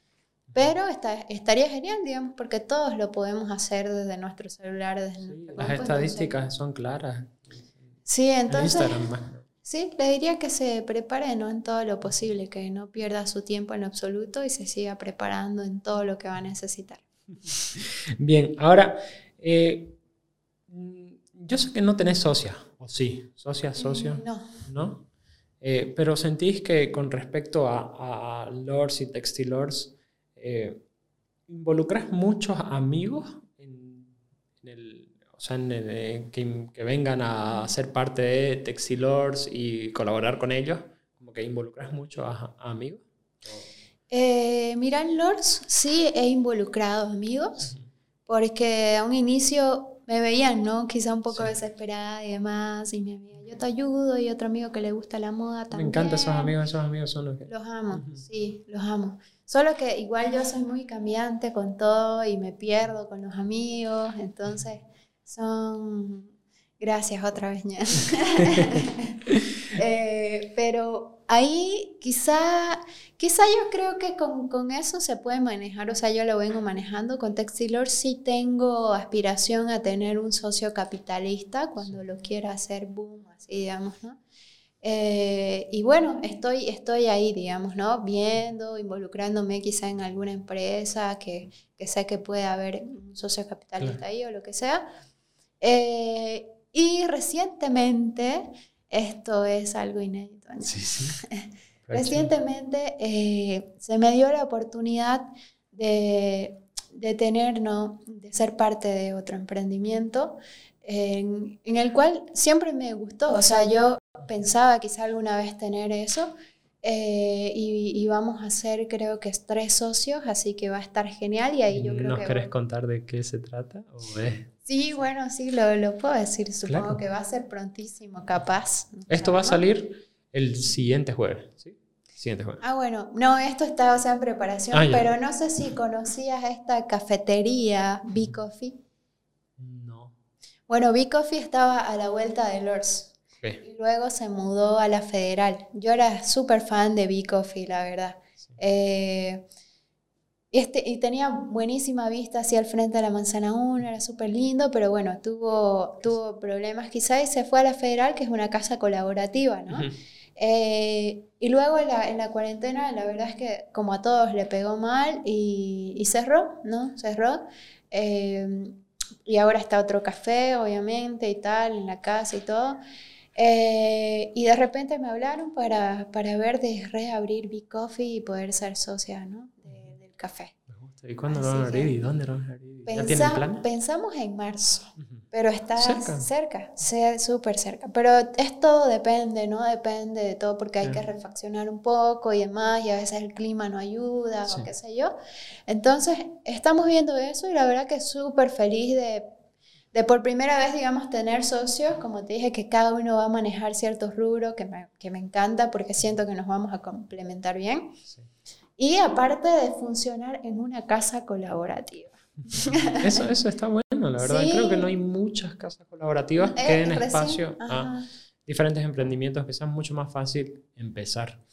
Pero está, estaría genial, digamos, porque todos lo podemos hacer desde nuestro celular, desde Sí, nuestro las estadísticas son claras. entonces- Sí, En entonces, Instagram más. Sí, le diría que se prepare ¿no? en todo lo posible, que no pierda su tiempo en absoluto y se siga preparando en todo lo que va a necesitar. Bien, ahora, eh, yo sé que no tenés socia, o sí, socia, socio, Mm, No, ¿no? Eh, pero sentís que con respecto a, a Lords y Textilors, eh, ¿involucras muchos amigos o sea, en que, que, vengan a ser parte de Textilors y colaborar con ellos? ¿Como que involucras mucho a, amigos? Eh, mira, en Lords sí he involucrado amigos, porque a un inicio me veían, ¿no? Quizá un poco desesperada y demás, y mi amiga, yo te ayudo, y otro amigo que le gusta la moda también. Me encantan esos amigos, esos amigos son los que... Los amo, sí, los amo. Solo que igual yo soy muy cambiante con todo y me pierdo con los amigos, entonces son... Gracias otra vez, eh, pero ahí quizá Quizá yo creo que con, con, eso se puede manejar, o sea, yo lo vengo manejando. Con Textilor sí tengo aspiración a tener un socio capitalista cuando lo quiera hacer boom, así digamos, ¿no? Eh, y bueno, estoy, estoy ahí, digamos, ¿no? Viendo, involucrándome quizá en alguna empresa que, que sé que puede haber un socio capitalista ahí o lo que sea. Eh, y recientemente, esto es algo inédito. Sí, sí. Recientemente eh, se me dio la oportunidad de, de, tener, ¿no? de ser parte de otro emprendimiento en, en, el cual siempre me gustó. O sea, yo pensaba quizá alguna vez tener eso eh, y, y, vamos a ser creo que tres socios, así que va a estar genial y ahí yo creo ¿Nos querés contar de qué se trata? Sí, bueno, sí, lo, lo puedo decir. Supongo que va a ser prontísimo, capaz. Esto va a salir el siguiente jueves, ¿sí? Siguiente jueves. Ah, bueno, no, esto estaba o sea, en preparación, ah, pero no sé si conocías esta cafetería, B Coffee. No. Bueno, B Coffee estaba a la vuelta de Lords. Y luego se mudó a la Federal. Yo era súper fan de B Coffee, la verdad. Eh, este, y tenía buenísima vista hacia el frente de la Manzana 1, era súper lindo, pero bueno, tuvo, tuvo problemas quizás y se fue a la Federal, que es una casa colaborativa, ¿no? Eh, y luego en la, en la, cuarentena, la verdad es que como a todos le pegó mal y, y cerró, ¿no? Cerró. Eh, y ahora está otro café, obviamente, y tal, en la casa y todo. Eh, y de repente me hablaron para, para ver de reabrir Big Coffee y poder ser socia, ¿no? Café. ¿Y cuándo lo van a abrir? ¿Y dónde lo van a abrir? ¿Ya tienen plan? Pensamos en marzo. Pero está cerca, cerca súper cerca. Pero es todo depende, ¿no? Depende de todo porque hay que refaccionar un poco y demás, y a veces el clima no ayuda o qué sé yo. Entonces, estamos viendo eso y la verdad que súper feliz de, de por primera vez, digamos, tener socios, como te dije, que cada uno va a manejar ciertos rubros, que me, que me encanta porque siento que nos vamos a complementar bien. Y aparte de funcionar en una casa colaborativa. Eso, eso está bueno, la verdad. Creo que no hay muchas casas colaborativas que den espacio a diferentes emprendimientos que sean mucho más fácil empezar.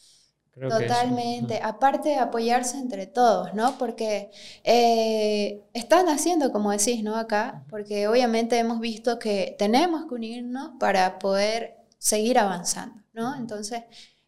Totalmente. Aparte de apoyarse entre todos, ¿no? Porque eh, están haciendo, como decís, ¿no? Acá, porque obviamente hemos visto que tenemos que unirnos para poder seguir avanzando, ¿no? Entonces,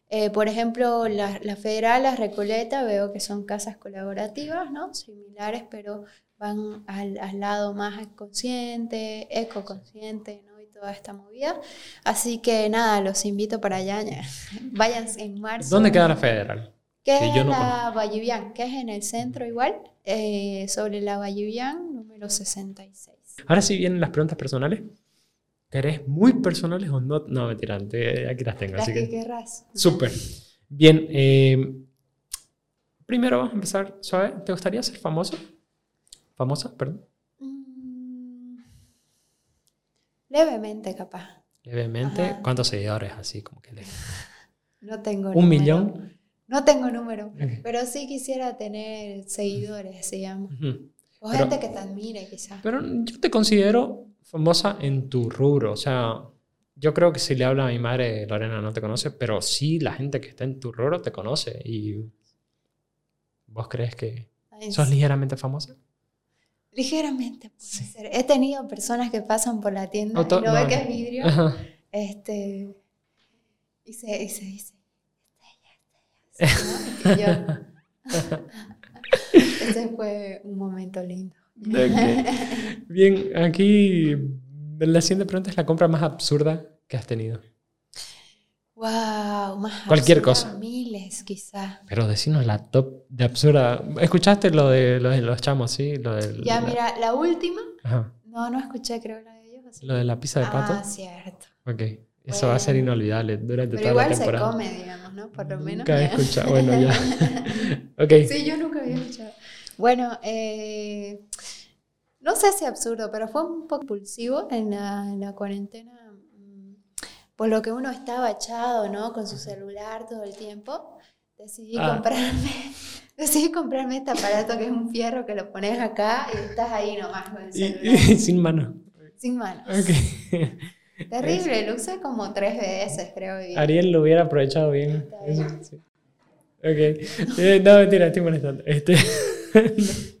eh, por ejemplo, la, la Federal, la Recoleta, veo que son casas colaborativas, ¿no? Similares, pero van al, al lado más consciente, ecoconsciente, ¿no? Y toda esta movida. Así que nada, los invito para allá. Vayan en marzo. ¿Dónde queda la Federal? Que es la Vallivian, que es en el centro igual, eh, sobre la Vallivian número 66. Ahora sí vienen las preguntas personales. ¿Querés muy personales o no? No, mentira, aquí las tengo. Las así que, que querrás. Súper. Bien, eh, primero vamos a empezar suave. ¿Te gustaría ser famoso? ¿Famosa? Perdón. Mm, levemente, capaz. Levemente. ¿Cuántos seguidores así como que le... No tengo ¿Un millón? No tengo número, pero sí quisiera tener seguidores, digamos. O gente que te admire, quizás. Pero yo te considero famosa en tu rubro. O sea, yo creo que si le habla a mi madre, Lorena no te conoce, pero sí la gente que está en tu rubro te conoce. ¿Y vos crees que sos ligeramente famosa? Ligeramente puede ser. He tenido personas que pasan por la tienda y no, ve que es vidrio. Este, y, se, y se dice, ella, Ese fue un momento lindo. Bien, aquí la siguiente pregunta es la compra más absurda que has tenido. Wow, más Cualquier absurda, cosa. Miles, quizá. Pero decimos la top de absurda. ¿Escuchaste lo de, lo de los chamos, sí? Lo de, Ya, la- mira, la última. Ajá. No, no escuché, creo, la de ellos. así. Lo de la pizza de pato. Ah, cierto. Ok. Eso va a ser inolvidable durante Pero toda la igual se temporada. come, digamos, ¿no? Por lo menos. Nunca he escuchado. Bueno, ya. ok. Sí, yo nunca había escuchado. Bueno, eh, no sé si absurdo, pero fue un poco impulsivo en la, en la cuarentena. mm, Por lo que uno estaba echado, ¿no? Con su celular todo el tiempo. Decidí Ah. comprarme, decidí comprarme este aparato que es un fierro que lo pones acá y estás ahí nomás con el celular. y sin mano. Sin manos. Ok. Terrible, lo usé como tres veces, creo. y- Ariel lo hubiera aprovechado bien. Eso, sí. Ok. Eh, no, mentira, estoy molestando. Este...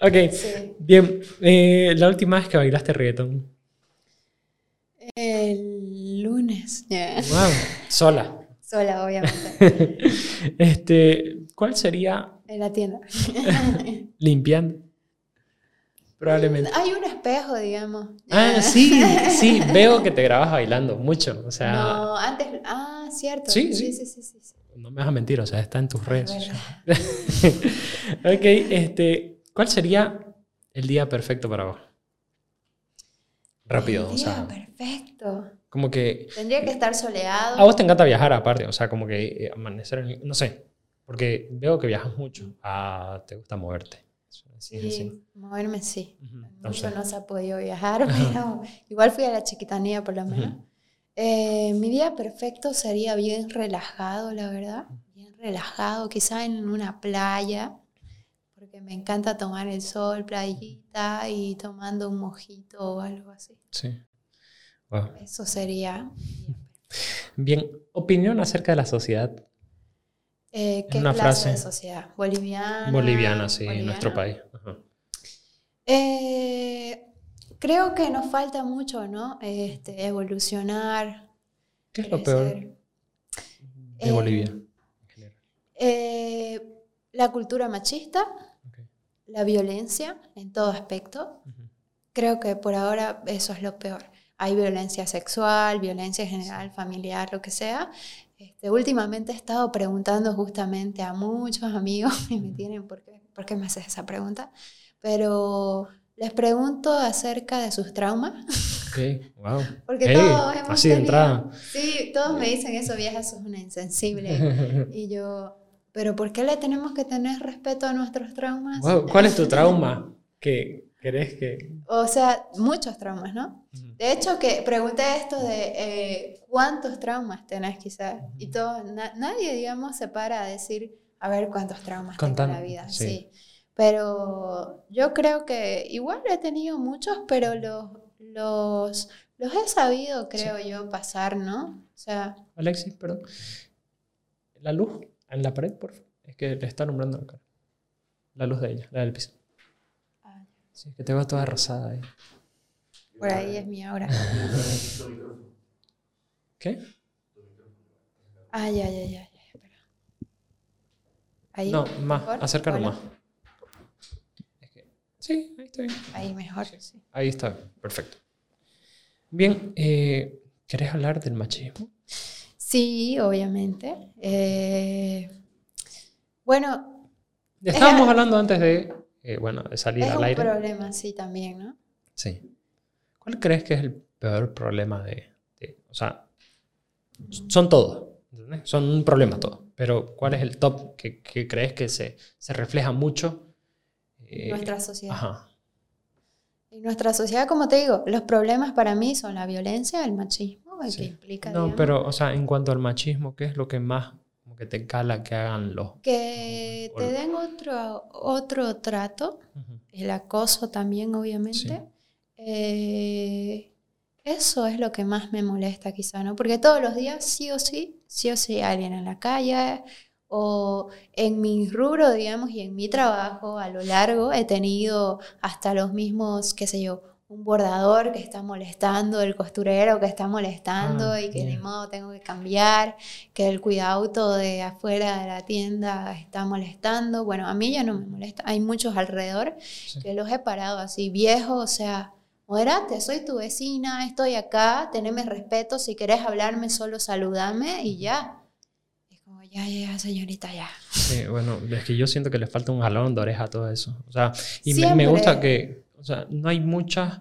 ok. Sí. Bien. eh, la última vez que bailaste reggaetón. El lunes. Wow. Sola. Sola, obviamente. Este, ¿cuál sería En la tienda. limpiando? Probablemente. Hay un espejo, digamos. Ah, sí, sí, veo que te grabas bailando mucho. O sea, no, No, antes. Ah, cierto. Sí, sí, sí. sí. sí, sí, sí. me vas a mentir, o sea, está en tus Es redes. ok, este, ¿cuál sería el día perfecto para vos? Rápido, El o sea, día perfecto. como que Tendría que estar soleado. a vos te encanta viajar aparte, o sea, como que eh, amanecer en, no sé, porque veo que viajas mucho, ah, te gusta moverte. Sí, sí, Sí, moverme sí. Ujú, Mucho entonces, no se ha podido viajar, pero igual fui a la chiquitanía por lo menos. Eh, mi día perfecto sería bien relajado, la verdad. Bien relajado, quizá en una playa, porque me encanta tomar el sol, playita y tomando un mojito o algo así. sí. Wow. Eso sería. Bien, opinión acerca de la sociedad Eh, ¿Qué Una clase de frase. sociedad? ¿Boliviana? boliviana, sí, en nuestro país. Ajá. Eh, creo que nos falta mucho, ¿no? Este, evolucionar. ¿Qué es lo peor de Eh, Bolivia? en general? Eh, la cultura machista, Ok. la violencia en todo aspecto. Ujú. Creo que por ahora eso es lo peor. Hay violencia sexual, violencia en general, familiar, lo que sea. Este, últimamente he estado preguntando justamente a muchos amigos y me tienen, ¿por qué, ¿por qué me haces esa pregunta? Pero les pregunto acerca de sus traumas, Ok, wow. porque Ey, todos hemos así de tenido- entrada. Sí, todos me dicen eso, vieja, sos una insensible. Y yo, ¿pero por qué le tenemos que tener respeto a nuestros traumas? Wow, ¿Cuál es tu trauma? ¿Qué crees que...? O sea, muchos traumas, ¿no? De hecho, que pregunté esto de eh, cuántos traumas tenés quizás, y todo, na- nadie, digamos, se para a decir, a ver cuántos traumas tengo en la vida. sí. Sí. Pero yo creo que igual he tenido muchos, pero los, los, los he sabido, creo yo, pasar, ¿no? O sea, Alexis, perdón. La luz en la pared, por favor. Es que le está nombrando la cara. La luz de ella, la del piso. Ah. Sí, que te veo toda rosada ahí. por ahí es mi aura. ¿Qué? Ah, ya, ya, ya, ya, espera. Ahí. No, más, acércalo más. Es Sí, ahí está bien. Ahí mejor, sí. Ahí está, perfecto. Bien, eh, ¿querés hablar del machismo? Sí, obviamente. Eh, bueno, Estábamos hablando antes de, eh, bueno, de salir es al un aire. problema, sí, también, ¿no? Sí. ¿Cuál crees que es el peor problema de, de- o sea, son todos, ¿entendés? son un problema todos, pero ¿cuál es el top que, que crees que se, se refleja mucho? Eh, Nuestra sociedad. Ajá, En nuestra sociedad, como te digo, los problemas para mí son la violencia, el machismo, el Sí. que implica, no, digamos, pero, o sea, en cuanto al machismo, ¿qué es lo que más como que te cala que hagan los... que te den otro, otro trato, el acoso también, obviamente. Eh, eso es lo que más me molesta quizá, ¿no? Porque todos los días, sí o sí, sí o sí, alguien en la calle o en mi rubro, digamos, y en mi trabajo a lo largo he tenido hasta los mismos, qué sé yo, un bordador que está molestando, el costurero que está molestando Ah, y que ni modo tengo que cambiar, que el cuidauto de afuera de la tienda está molestando. Bueno, a mí ya no me molesta, hay muchos alrededor Sí. que los he parado así, viejos, o sea, moderate, soy tu vecina, estoy acá, teneme respeto, si querés hablarme solo saludame y ya. Ya, ya, señorita, ya. Sí, bueno, es que yo siento que le falta un jalón de oreja a todo eso. O sea, y me, me, gusta que, o sea, no hay muchas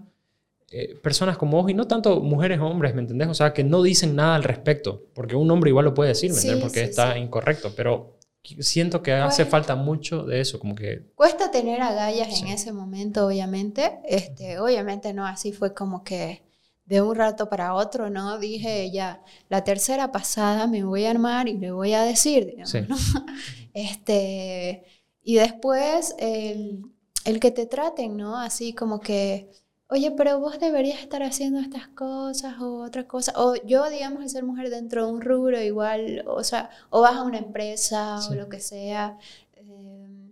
eh, personas como vos, y no tanto mujeres o hombres, ¿me entendés? O sea, que no dicen nada al respecto, porque un hombre igual lo puede decir, ¿me entiendes? Porque está incorrecto, pero siento que hace falta mucho de eso, como que... Cuesta tener agallas en ese momento, obviamente. Este, obviamente no, así fue como que de un rato para otro, ¿no? Dije ya, la tercera pasada me voy a armar y le voy a decir, digamos, ¿no? Este, y después el, el que te traten, ¿no? Así como que oye, pero vos deberías estar haciendo estas cosas o otra cosa. O yo, digamos, el ser mujer dentro de un rubro igual, o sea, o vas a una empresa o lo que sea. Eh,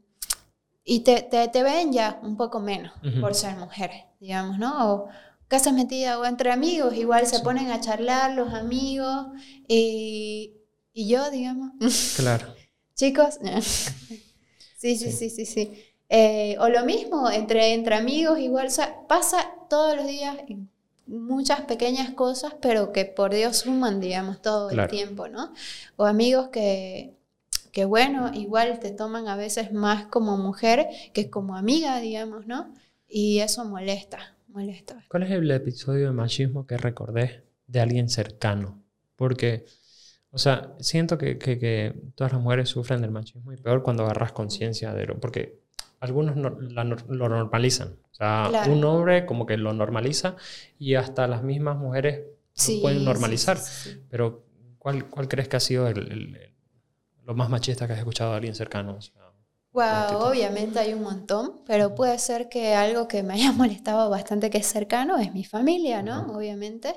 y te, te, ven ya un poco menos por ser mujer, digamos, ¿no? O casas metidas o entre amigos, igual se ponen a charlar los amigos y, y yo, digamos. Claro. Chicos, sí, sí, sí, sí, sí. Eh, o lo mismo, entre, entre amigos, igual pasa todos los días muchas pequeñas cosas, pero que por Dios suman, digamos, todo el tiempo, ¿no? O amigos que, que, bueno, igual te toman a veces más como mujer que como amiga, digamos, ¿no? Y eso molesta, molesta. ¿Cuál es el episodio de machismo que recordé de alguien cercano? Porque, o sea, siento que, que, que todas las mujeres sufren del machismo y peor cuando agarras conciencia de lo... Porque algunos lo normalizan. O sea, un hombre como que lo normaliza y hasta las mismas mujeres lo pueden normalizar. Pero, ¿cuál, ¿cuál, crees que ha sido el, lo más machista que has escuchado de alguien cercano? Wow, obviamente hay un montón, pero puede ser que algo que me haya molestado bastante que es cercano es mi familia, ¿no? Obviamente.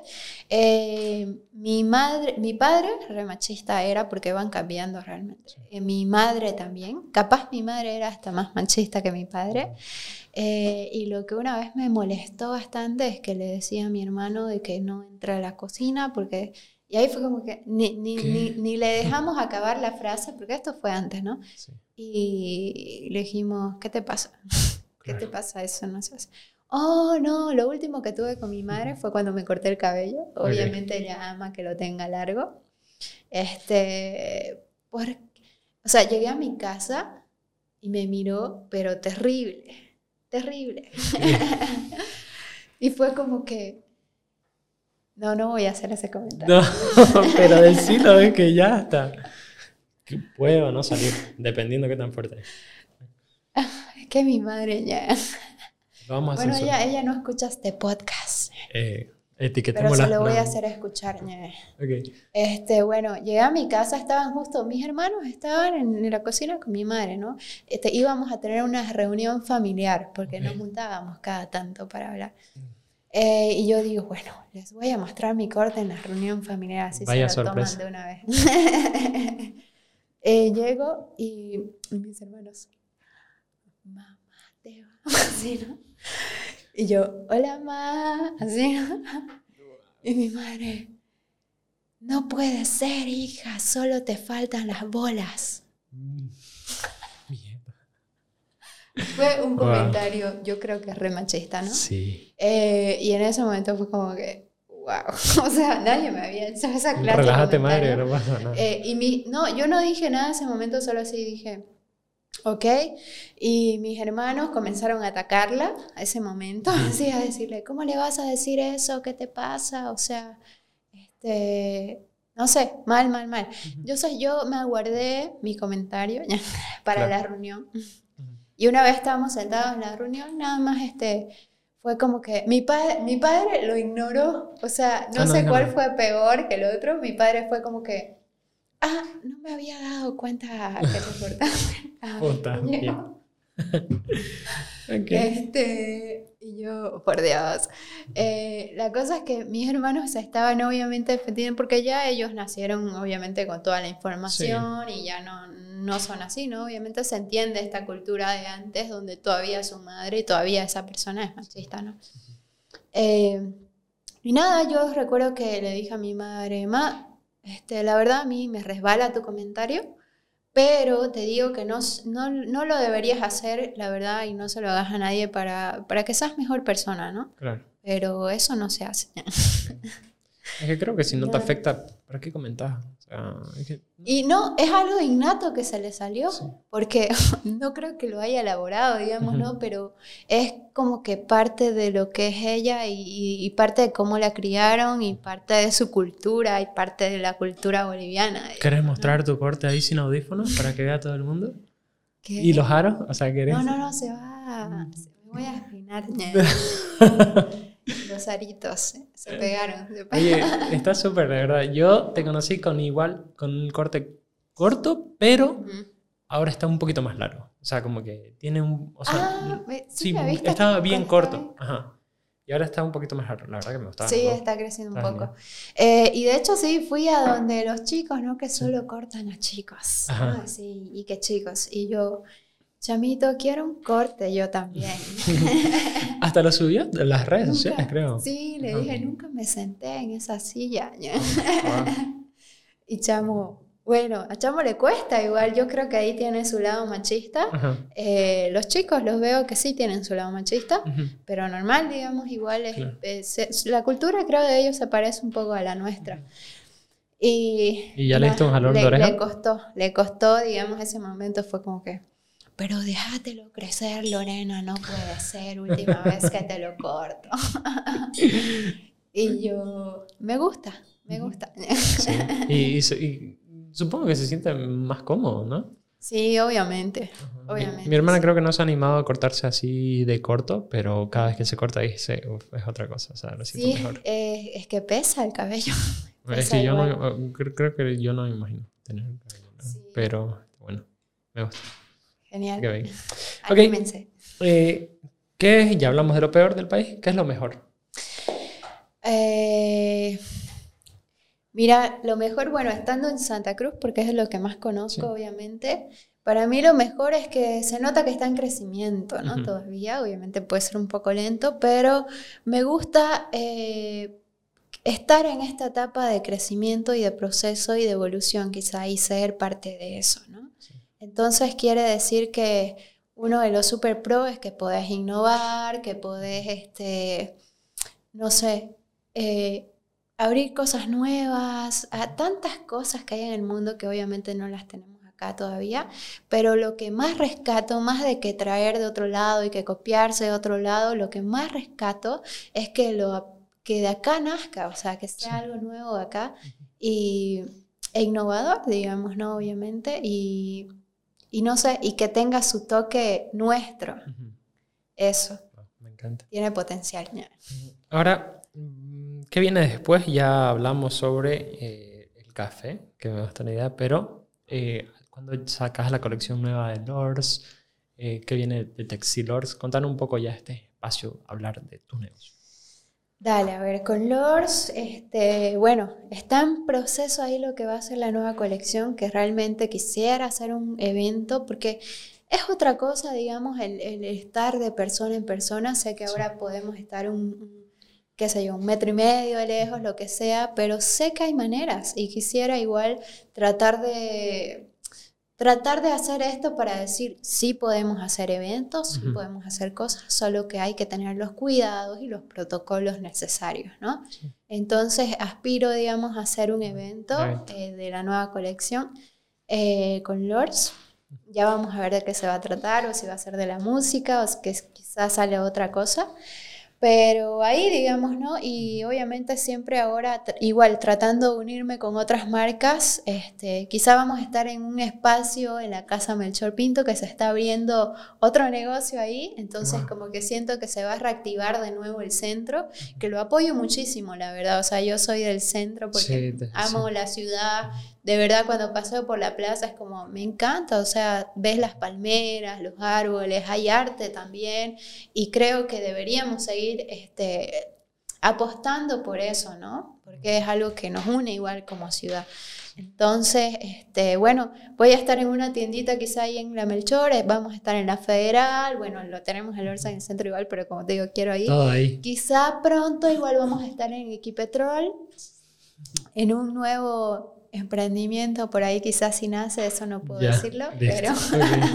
Eh, mi madre, mi padre re machista era porque van cambiando realmente. Eh, mi madre también, capaz mi madre era hasta más machista que mi padre. Eh, y lo que una vez me molestó bastante es que le decía a mi hermano de que no entra a la cocina porque y ahí fue como que ni, ni, ni, le dejamos acabar la frase, porque esto fue antes, ¿no? Y le dijimos, ¿qué te pasa? ¿Qué te pasa eso? No sé. Oh, no, lo último que tuve con mi madre fue cuando me corté el cabello. Obviamente ella ama que lo tenga largo. Este, por, o sea, llegué a mi casa y me miró, pero terrible, terrible. y fue como que, no, no voy a hacer ese comentario. No, pero decirlo es que ya está. Que puedo no salir, dependiendo qué tan fuerte. Es que mi madre ya. Vamos a bueno, ella, ella no escucha este podcast. Eh, Pero se lo voy a hacer escuchar. Okay. Este, bueno, llegué a mi casa, estaban justo, mis hermanos estaban en, la cocina con mi madre, ¿no? Este, íbamos a tener una reunión familiar, porque nos juntábamos cada tanto para hablar. Mm. Eh, y yo digo, bueno, les voy a mostrar mi corte en la reunión familiar, así se lo toman de una vez. eh, llego y mis hermanos, mamá, te va, así, ¿no? Y yo, hola, mamá, así, ¿no? Y mi madre, no puede ser, hija, solo te faltan las bolas. Fue un comentario, yo creo que es re machista, ¿no? Sí. Eh, y en ese momento fue como que, wow, o sea, nadie me había hecho esa clase. Relájate, madre, no pasa nada. Eh, y mi, no, yo no dije nada en ese momento, solo así dije, ok. Y mis hermanos comenzaron a atacarla a ese momento, así a decirle, ¿cómo le vas a decir eso? ¿Qué te pasa? O sea, este no sé, mal, mal, mal. Yo, soy, yo me aguardé mi comentario para la reunión. Y una vez estábamos sentados en la reunión, nada más este, fue como que mi, padre mi padre lo ignoró, o sea, no, ah, sé cuál fue peor que el otro, mi padre fue como que, ah, no me había dado cuenta que te importaba. Este, y yo, por Dios. Eh, la cosa es que mis hermanos estaban obviamente defendiendo, porque ya ellos nacieron obviamente con toda la información y ya no, no son así, ¿no? Obviamente se entiende esta cultura de antes donde todavía su madre y todavía esa persona es machista, ¿no? Eh, y nada, yo recuerdo que le dije a mi madre, ma, este, la verdad a mí me resbala tu comentario pero te digo que no, no, no, lo deberías hacer, la verdad, y no se lo hagas a nadie para, para que seas mejor persona, ¿no? Claro. Pero eso no se hace. Es que creo que si no te afecta, ¿para qué comentar? Y no, es algo innato que se le salió, porque no creo que lo haya elaborado, digamos, ¿no? Pero es como que parte de lo que es ella y, parte de cómo la criaron y parte de su cultura y parte de la cultura boliviana. ¿Quieres mostrar tu corte ahí sin audífonos para que vea todo el mundo? ¿Y los aros? O sea, No, no, no, se va. Se me voy a afinar. Los aritos se pegaron. Oye, está súper, de verdad. Yo te conocí con igual, con un corte corto, pero ahora está un poquito más largo. O sea, como que tiene un... O sea, ah, sí, estaba bien corto. Ajá. Y ahora está un poquito más largo, la verdad que me gustaba. Sí, está creciendo un poco. Eh, y de hecho sí, fui a donde los chicos, ¿no? Que solo cortan a chicos. Ajá. Sí, y que chicos. Y yo, Chamito, quiero un corte, yo también. Hasta lo subió en las redes sociales, creo. Sí, le dije, nunca me senté en esa silla. y Chamo, bueno, a Chamo le cuesta igual, yo creo que ahí tiene su lado machista. Eh, los chicos los veo que sí tienen su lado machista, pero normal, digamos, igual es, la cultura creo de ellos se parece un poco a la nuestra. Y, ¿Y ya le diste un jalón de oreja? Le costó, le costó, digamos, ese momento fue como que pero déjatelo crecer, Lorena, no puede ser, última vez que te lo corto. y yo, me gusta, me gusta. Y, supongo que se siente más cómodo, ¿no? Sí, obviamente. obviamente mi, hermana creo que no se ha animado a cortarse así de corto, pero cada vez que se corta dice, es otra cosa, o sea, lo siento sí, mejor. Eh, es que pesa el cabello. es que yo no, creo, que yo no me imagino tener el cabello, pero bueno, me gusta. Genial. Okay. Eh, ¿Qué? Ya hablamos de lo peor del país. ¿Qué es lo mejor? Eh, mira, lo mejor, bueno, estando en Santa Cruz, porque es lo que más conozco, obviamente. Para mí lo mejor es que se nota que está en crecimiento, ¿no? Todavía, obviamente puede ser un poco lento, pero me gusta eh, estar en esta etapa de crecimiento y de proceso y de evolución, quizá, y ser parte de eso, ¿no? Entonces quiere decir que uno de los super pro es que podés innovar, que podés, este, no sé, eh, abrir cosas nuevas, a tantas cosas que hay en el mundo que obviamente no las tenemos acá todavía, pero lo que más rescato, más de que traer de otro lado y que copiarse de otro lado, lo que más rescato es que, lo, que de acá nazca, o sea, que sea algo nuevo de acá y, e innovador, digamos, ¿no? Obviamente, y y no sé, y que tenga su toque nuestro. Eso. Me encanta. Tiene potencial. Ahora, mm, ¿qué viene después? Ya hablamos sobre eh, el café, que me gusta una idea, pero eh, cuando sacas la colección nueva de Lords, eh, ¿qué viene de Texilors? Contanos un poco ya este espacio, hablar de tu negocio. Dale, a ver, con Lors, este, bueno, está en proceso ahí lo que va a ser la nueva colección, que realmente quisiera hacer un evento, porque es otra cosa, digamos, el, estar de persona en persona. Sé que ahora podemos estar un, qué sé yo, un metro y medio de lejos, lo que sea, pero sé que hay maneras y quisiera igual tratar de tratar de hacer esto para decir, sí podemos hacer eventos, sí podemos hacer cosas, solo que hay que tener los cuidados y los protocolos necesarios, ¿no? Entonces aspiro, digamos, a hacer un evento eh, de la nueva colección eh, con Lords. Ya vamos a ver de qué se va a tratar, o si va a ser de la música, o que quizás sale otra cosa. Pero ahí, digamos, ¿no? Y obviamente siempre ahora, igual, tratando de unirme con otras marcas, este, quizá vamos a estar en un espacio en la casa Melchor Pinto que se está abriendo otro negocio ahí, entonces como que siento que se va a reactivar de nuevo el centro, que lo apoyo muchísimo, la verdad, o sea, yo soy del centro porque amo la ciudad, de verdad cuando paso por la plaza es como, me encanta, o sea, ves las palmeras, los árboles, hay arte también y creo que deberíamos seguir este, apostando por eso, ¿no? Porque es algo que nos une igual como ciudad. Entonces, este, bueno, voy a estar en una tiendita quizá ahí en la Melchor, vamos a estar en la Federal, bueno, lo tenemos en Orsa en el centro igual, pero como te digo, quiero ir. Todo ahí. Quizá pronto igual vamos a estar en Equipetrol, en un nuevo emprendimiento por ahí quizás si nace, eso no puedo decirlo, pero,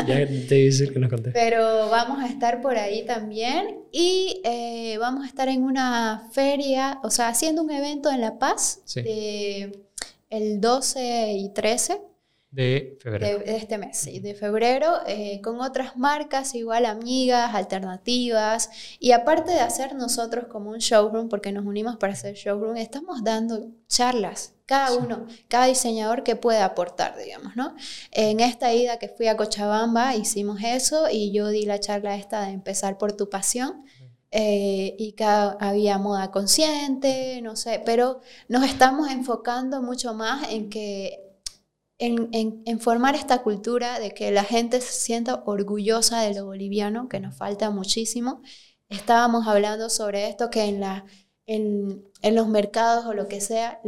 ya te decir que nos conté. pero vamos a estar por ahí también y eh, vamos a estar en una feria, o sea, haciendo un evento en La Paz de el 12 y 13 de febrero. De, este mes, sí, de febrero, eh, con otras marcas, igual amigas, alternativas. Y aparte de hacer nosotros como un showroom, porque nos unimos para hacer showroom, estamos dando charlas, cada uno, cada diseñador que pueda aportar, digamos, ¿no? En esta ida que fui a Cochabamba hicimos eso y yo di la charla esta de empezar por tu pasión. Eh, y que había moda consciente, no sé, pero nos estamos enfocando mucho más en que en, formar esta cultura de que la gente se sienta orgullosa de lo boliviano, que nos falta muchísimo. Estábamos hablando sobre esto que en, la, en, los mercados o lo que sea,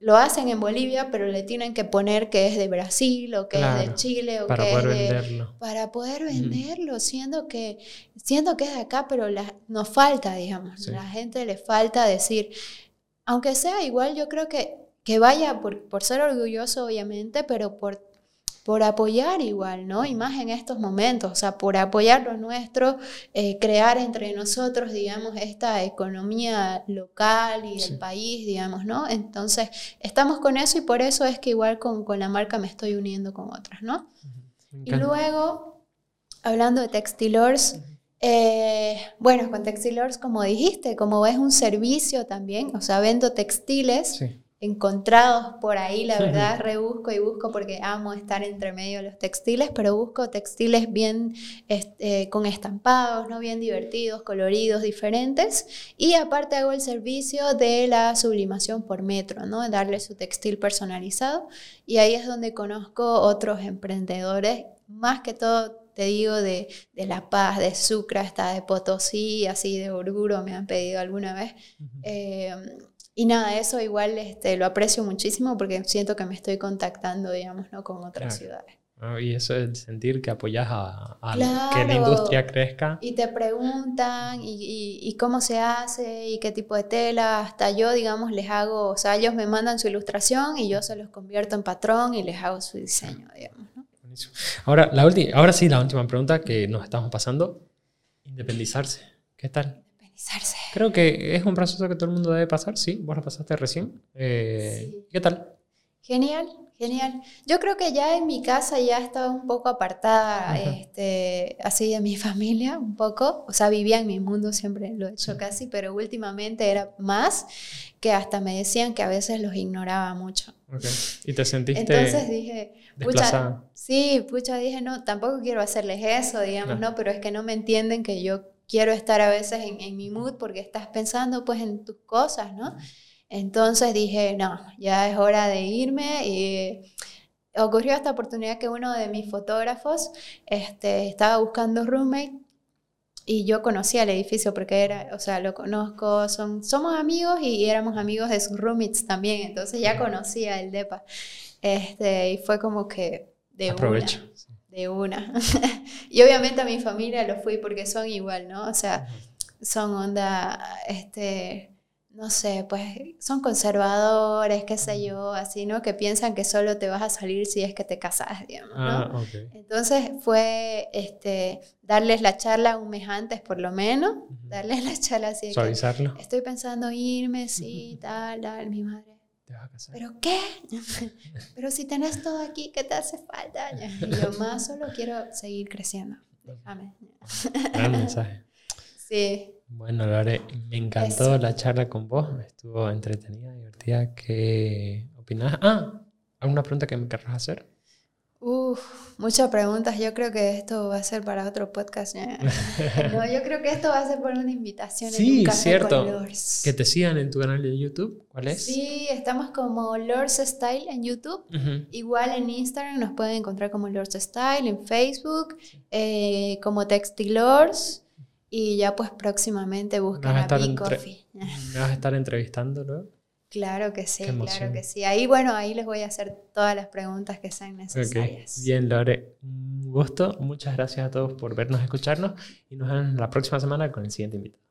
lo hacen en Bolivia, pero le tienen que poner que es de Brasil o que es de Chile o para que poder es de, venderlo. para poder venderlo, siendo que siendo que es de acá, pero la, nos falta, digamos, la gente le falta decir, aunque sea igual, yo creo que que vaya por, por ser orgulloso, obviamente, pero por, por apoyar igual, ¿no? Y más en estos momentos, o sea, por apoyar lo nuestro, eh, crear entre nosotros, digamos, esta economía local y del país, digamos, ¿no? Entonces, estamos con eso y por eso es que igual con, con la marca me estoy uniendo con otras, ¿no? Y luego, hablando de Textilors, eh, bueno, con Textilors, como dijiste, como es un servicio también, o sea, vendo textiles. Sí encontrados por ahí, la verdad, rebusco y busco porque amo estar entre medio de los textiles, pero busco textiles bien este, con estampados, ¿no? bien divertidos, coloridos, diferentes. Y aparte hago el servicio de la sublimación por metro, ¿no? darle su textil personalizado. Y ahí es donde conozco otros emprendedores, más que todo te digo, de, de, La Paz, de Sucre, hasta de Potosí, así de Orguro me han pedido alguna vez. Y nada, eso igual este, lo aprecio muchísimo porque siento que me estoy contactando, digamos, ¿no? con otras ciudades. Ah, y eso es sentir que apoyas a, que la industria crezca. Y te preguntan y, y, cómo se hace y qué tipo de tela. Hasta yo, digamos, les hago, o sea, ellos me mandan su ilustración y yo se los convierto en patrón y les hago su diseño, digamos. ¿no? Ahora, la ahora sí, la última pregunta que nos estamos pasando. Independizarse. ¿Qué tal? Creo que es un proceso que todo el mundo debe pasar, sí, vos lo pasaste recién. Eh, ¿Qué tal? Genial, genial. Yo creo que ya en mi casa ya estaba un poco apartada este, así de mi familia, un poco. O sea, vivía en mi mundo, siempre lo he hecho casi, pero últimamente era más que hasta me decían que a veces los ignoraba mucho. Okay. ¿Y te sentiste Entonces dije, pucha, sí, pucha, dije, no, tampoco quiero hacerles eso, digamos, no, pero es que no me entienden que yo quiero estar a veces en, mi mood porque estás pensando pues en tus cosas, ¿no? Entonces dije, no, ya es hora de irme y ocurrió esta oportunidad que uno de mis fotógrafos este, estaba buscando roommate y yo conocía el edificio porque era, o sea, lo conozco, son, somos amigos y, éramos amigos de sus roommates también, entonces ya conocía el DEPA. Este, y fue como que de Aprovecho de una. y obviamente a mi familia lo fui porque son igual, ¿no? O sea, son onda, este, no sé, pues son conservadores, qué sé yo, así, ¿no? Que piensan que solo te vas a salir si es que te casas, digamos, ¿no? Ah, Entonces fue, este, darles la charla un mes antes por lo menos, darles la charla así. Suavizarlo. estoy pensando irme, sí, tal, tal, mi madre ¿Pero qué? Pero si tenés todo aquí, ¿qué te hace falta? Y yo más solo quiero seguir creciendo. Déjame. Gran mensaje. Sí. Bueno, Lore, me encantó la charla con vos. Estuvo entretenida, divertida. ¿Qué opinás? Ah, ¿alguna pregunta que me querrás hacer? Uf, muchas preguntas. Yo creo que esto va a ser para otro podcast. No, yo creo que esto va a ser por una invitación. Sí, en un cierto. Que te sigan en tu canal de YouTube. ¿Cuál es? Sí, estamos como Lords Style en YouTube. Igual en Instagram nos pueden encontrar como Lords Style, en Facebook, eh, como Textilors. Y ya pues próximamente buscan a, Big Coffee. ¿Me vas a estar entrevistando luego? Claro que sí, claro que sí. Ahí, bueno, ahí les voy a hacer todas las preguntas que sean necesarias. Bien, Lore, un gusto. Muchas gracias a todos por vernos, escucharnos y nos vemos la próxima semana con el siguiente invitado.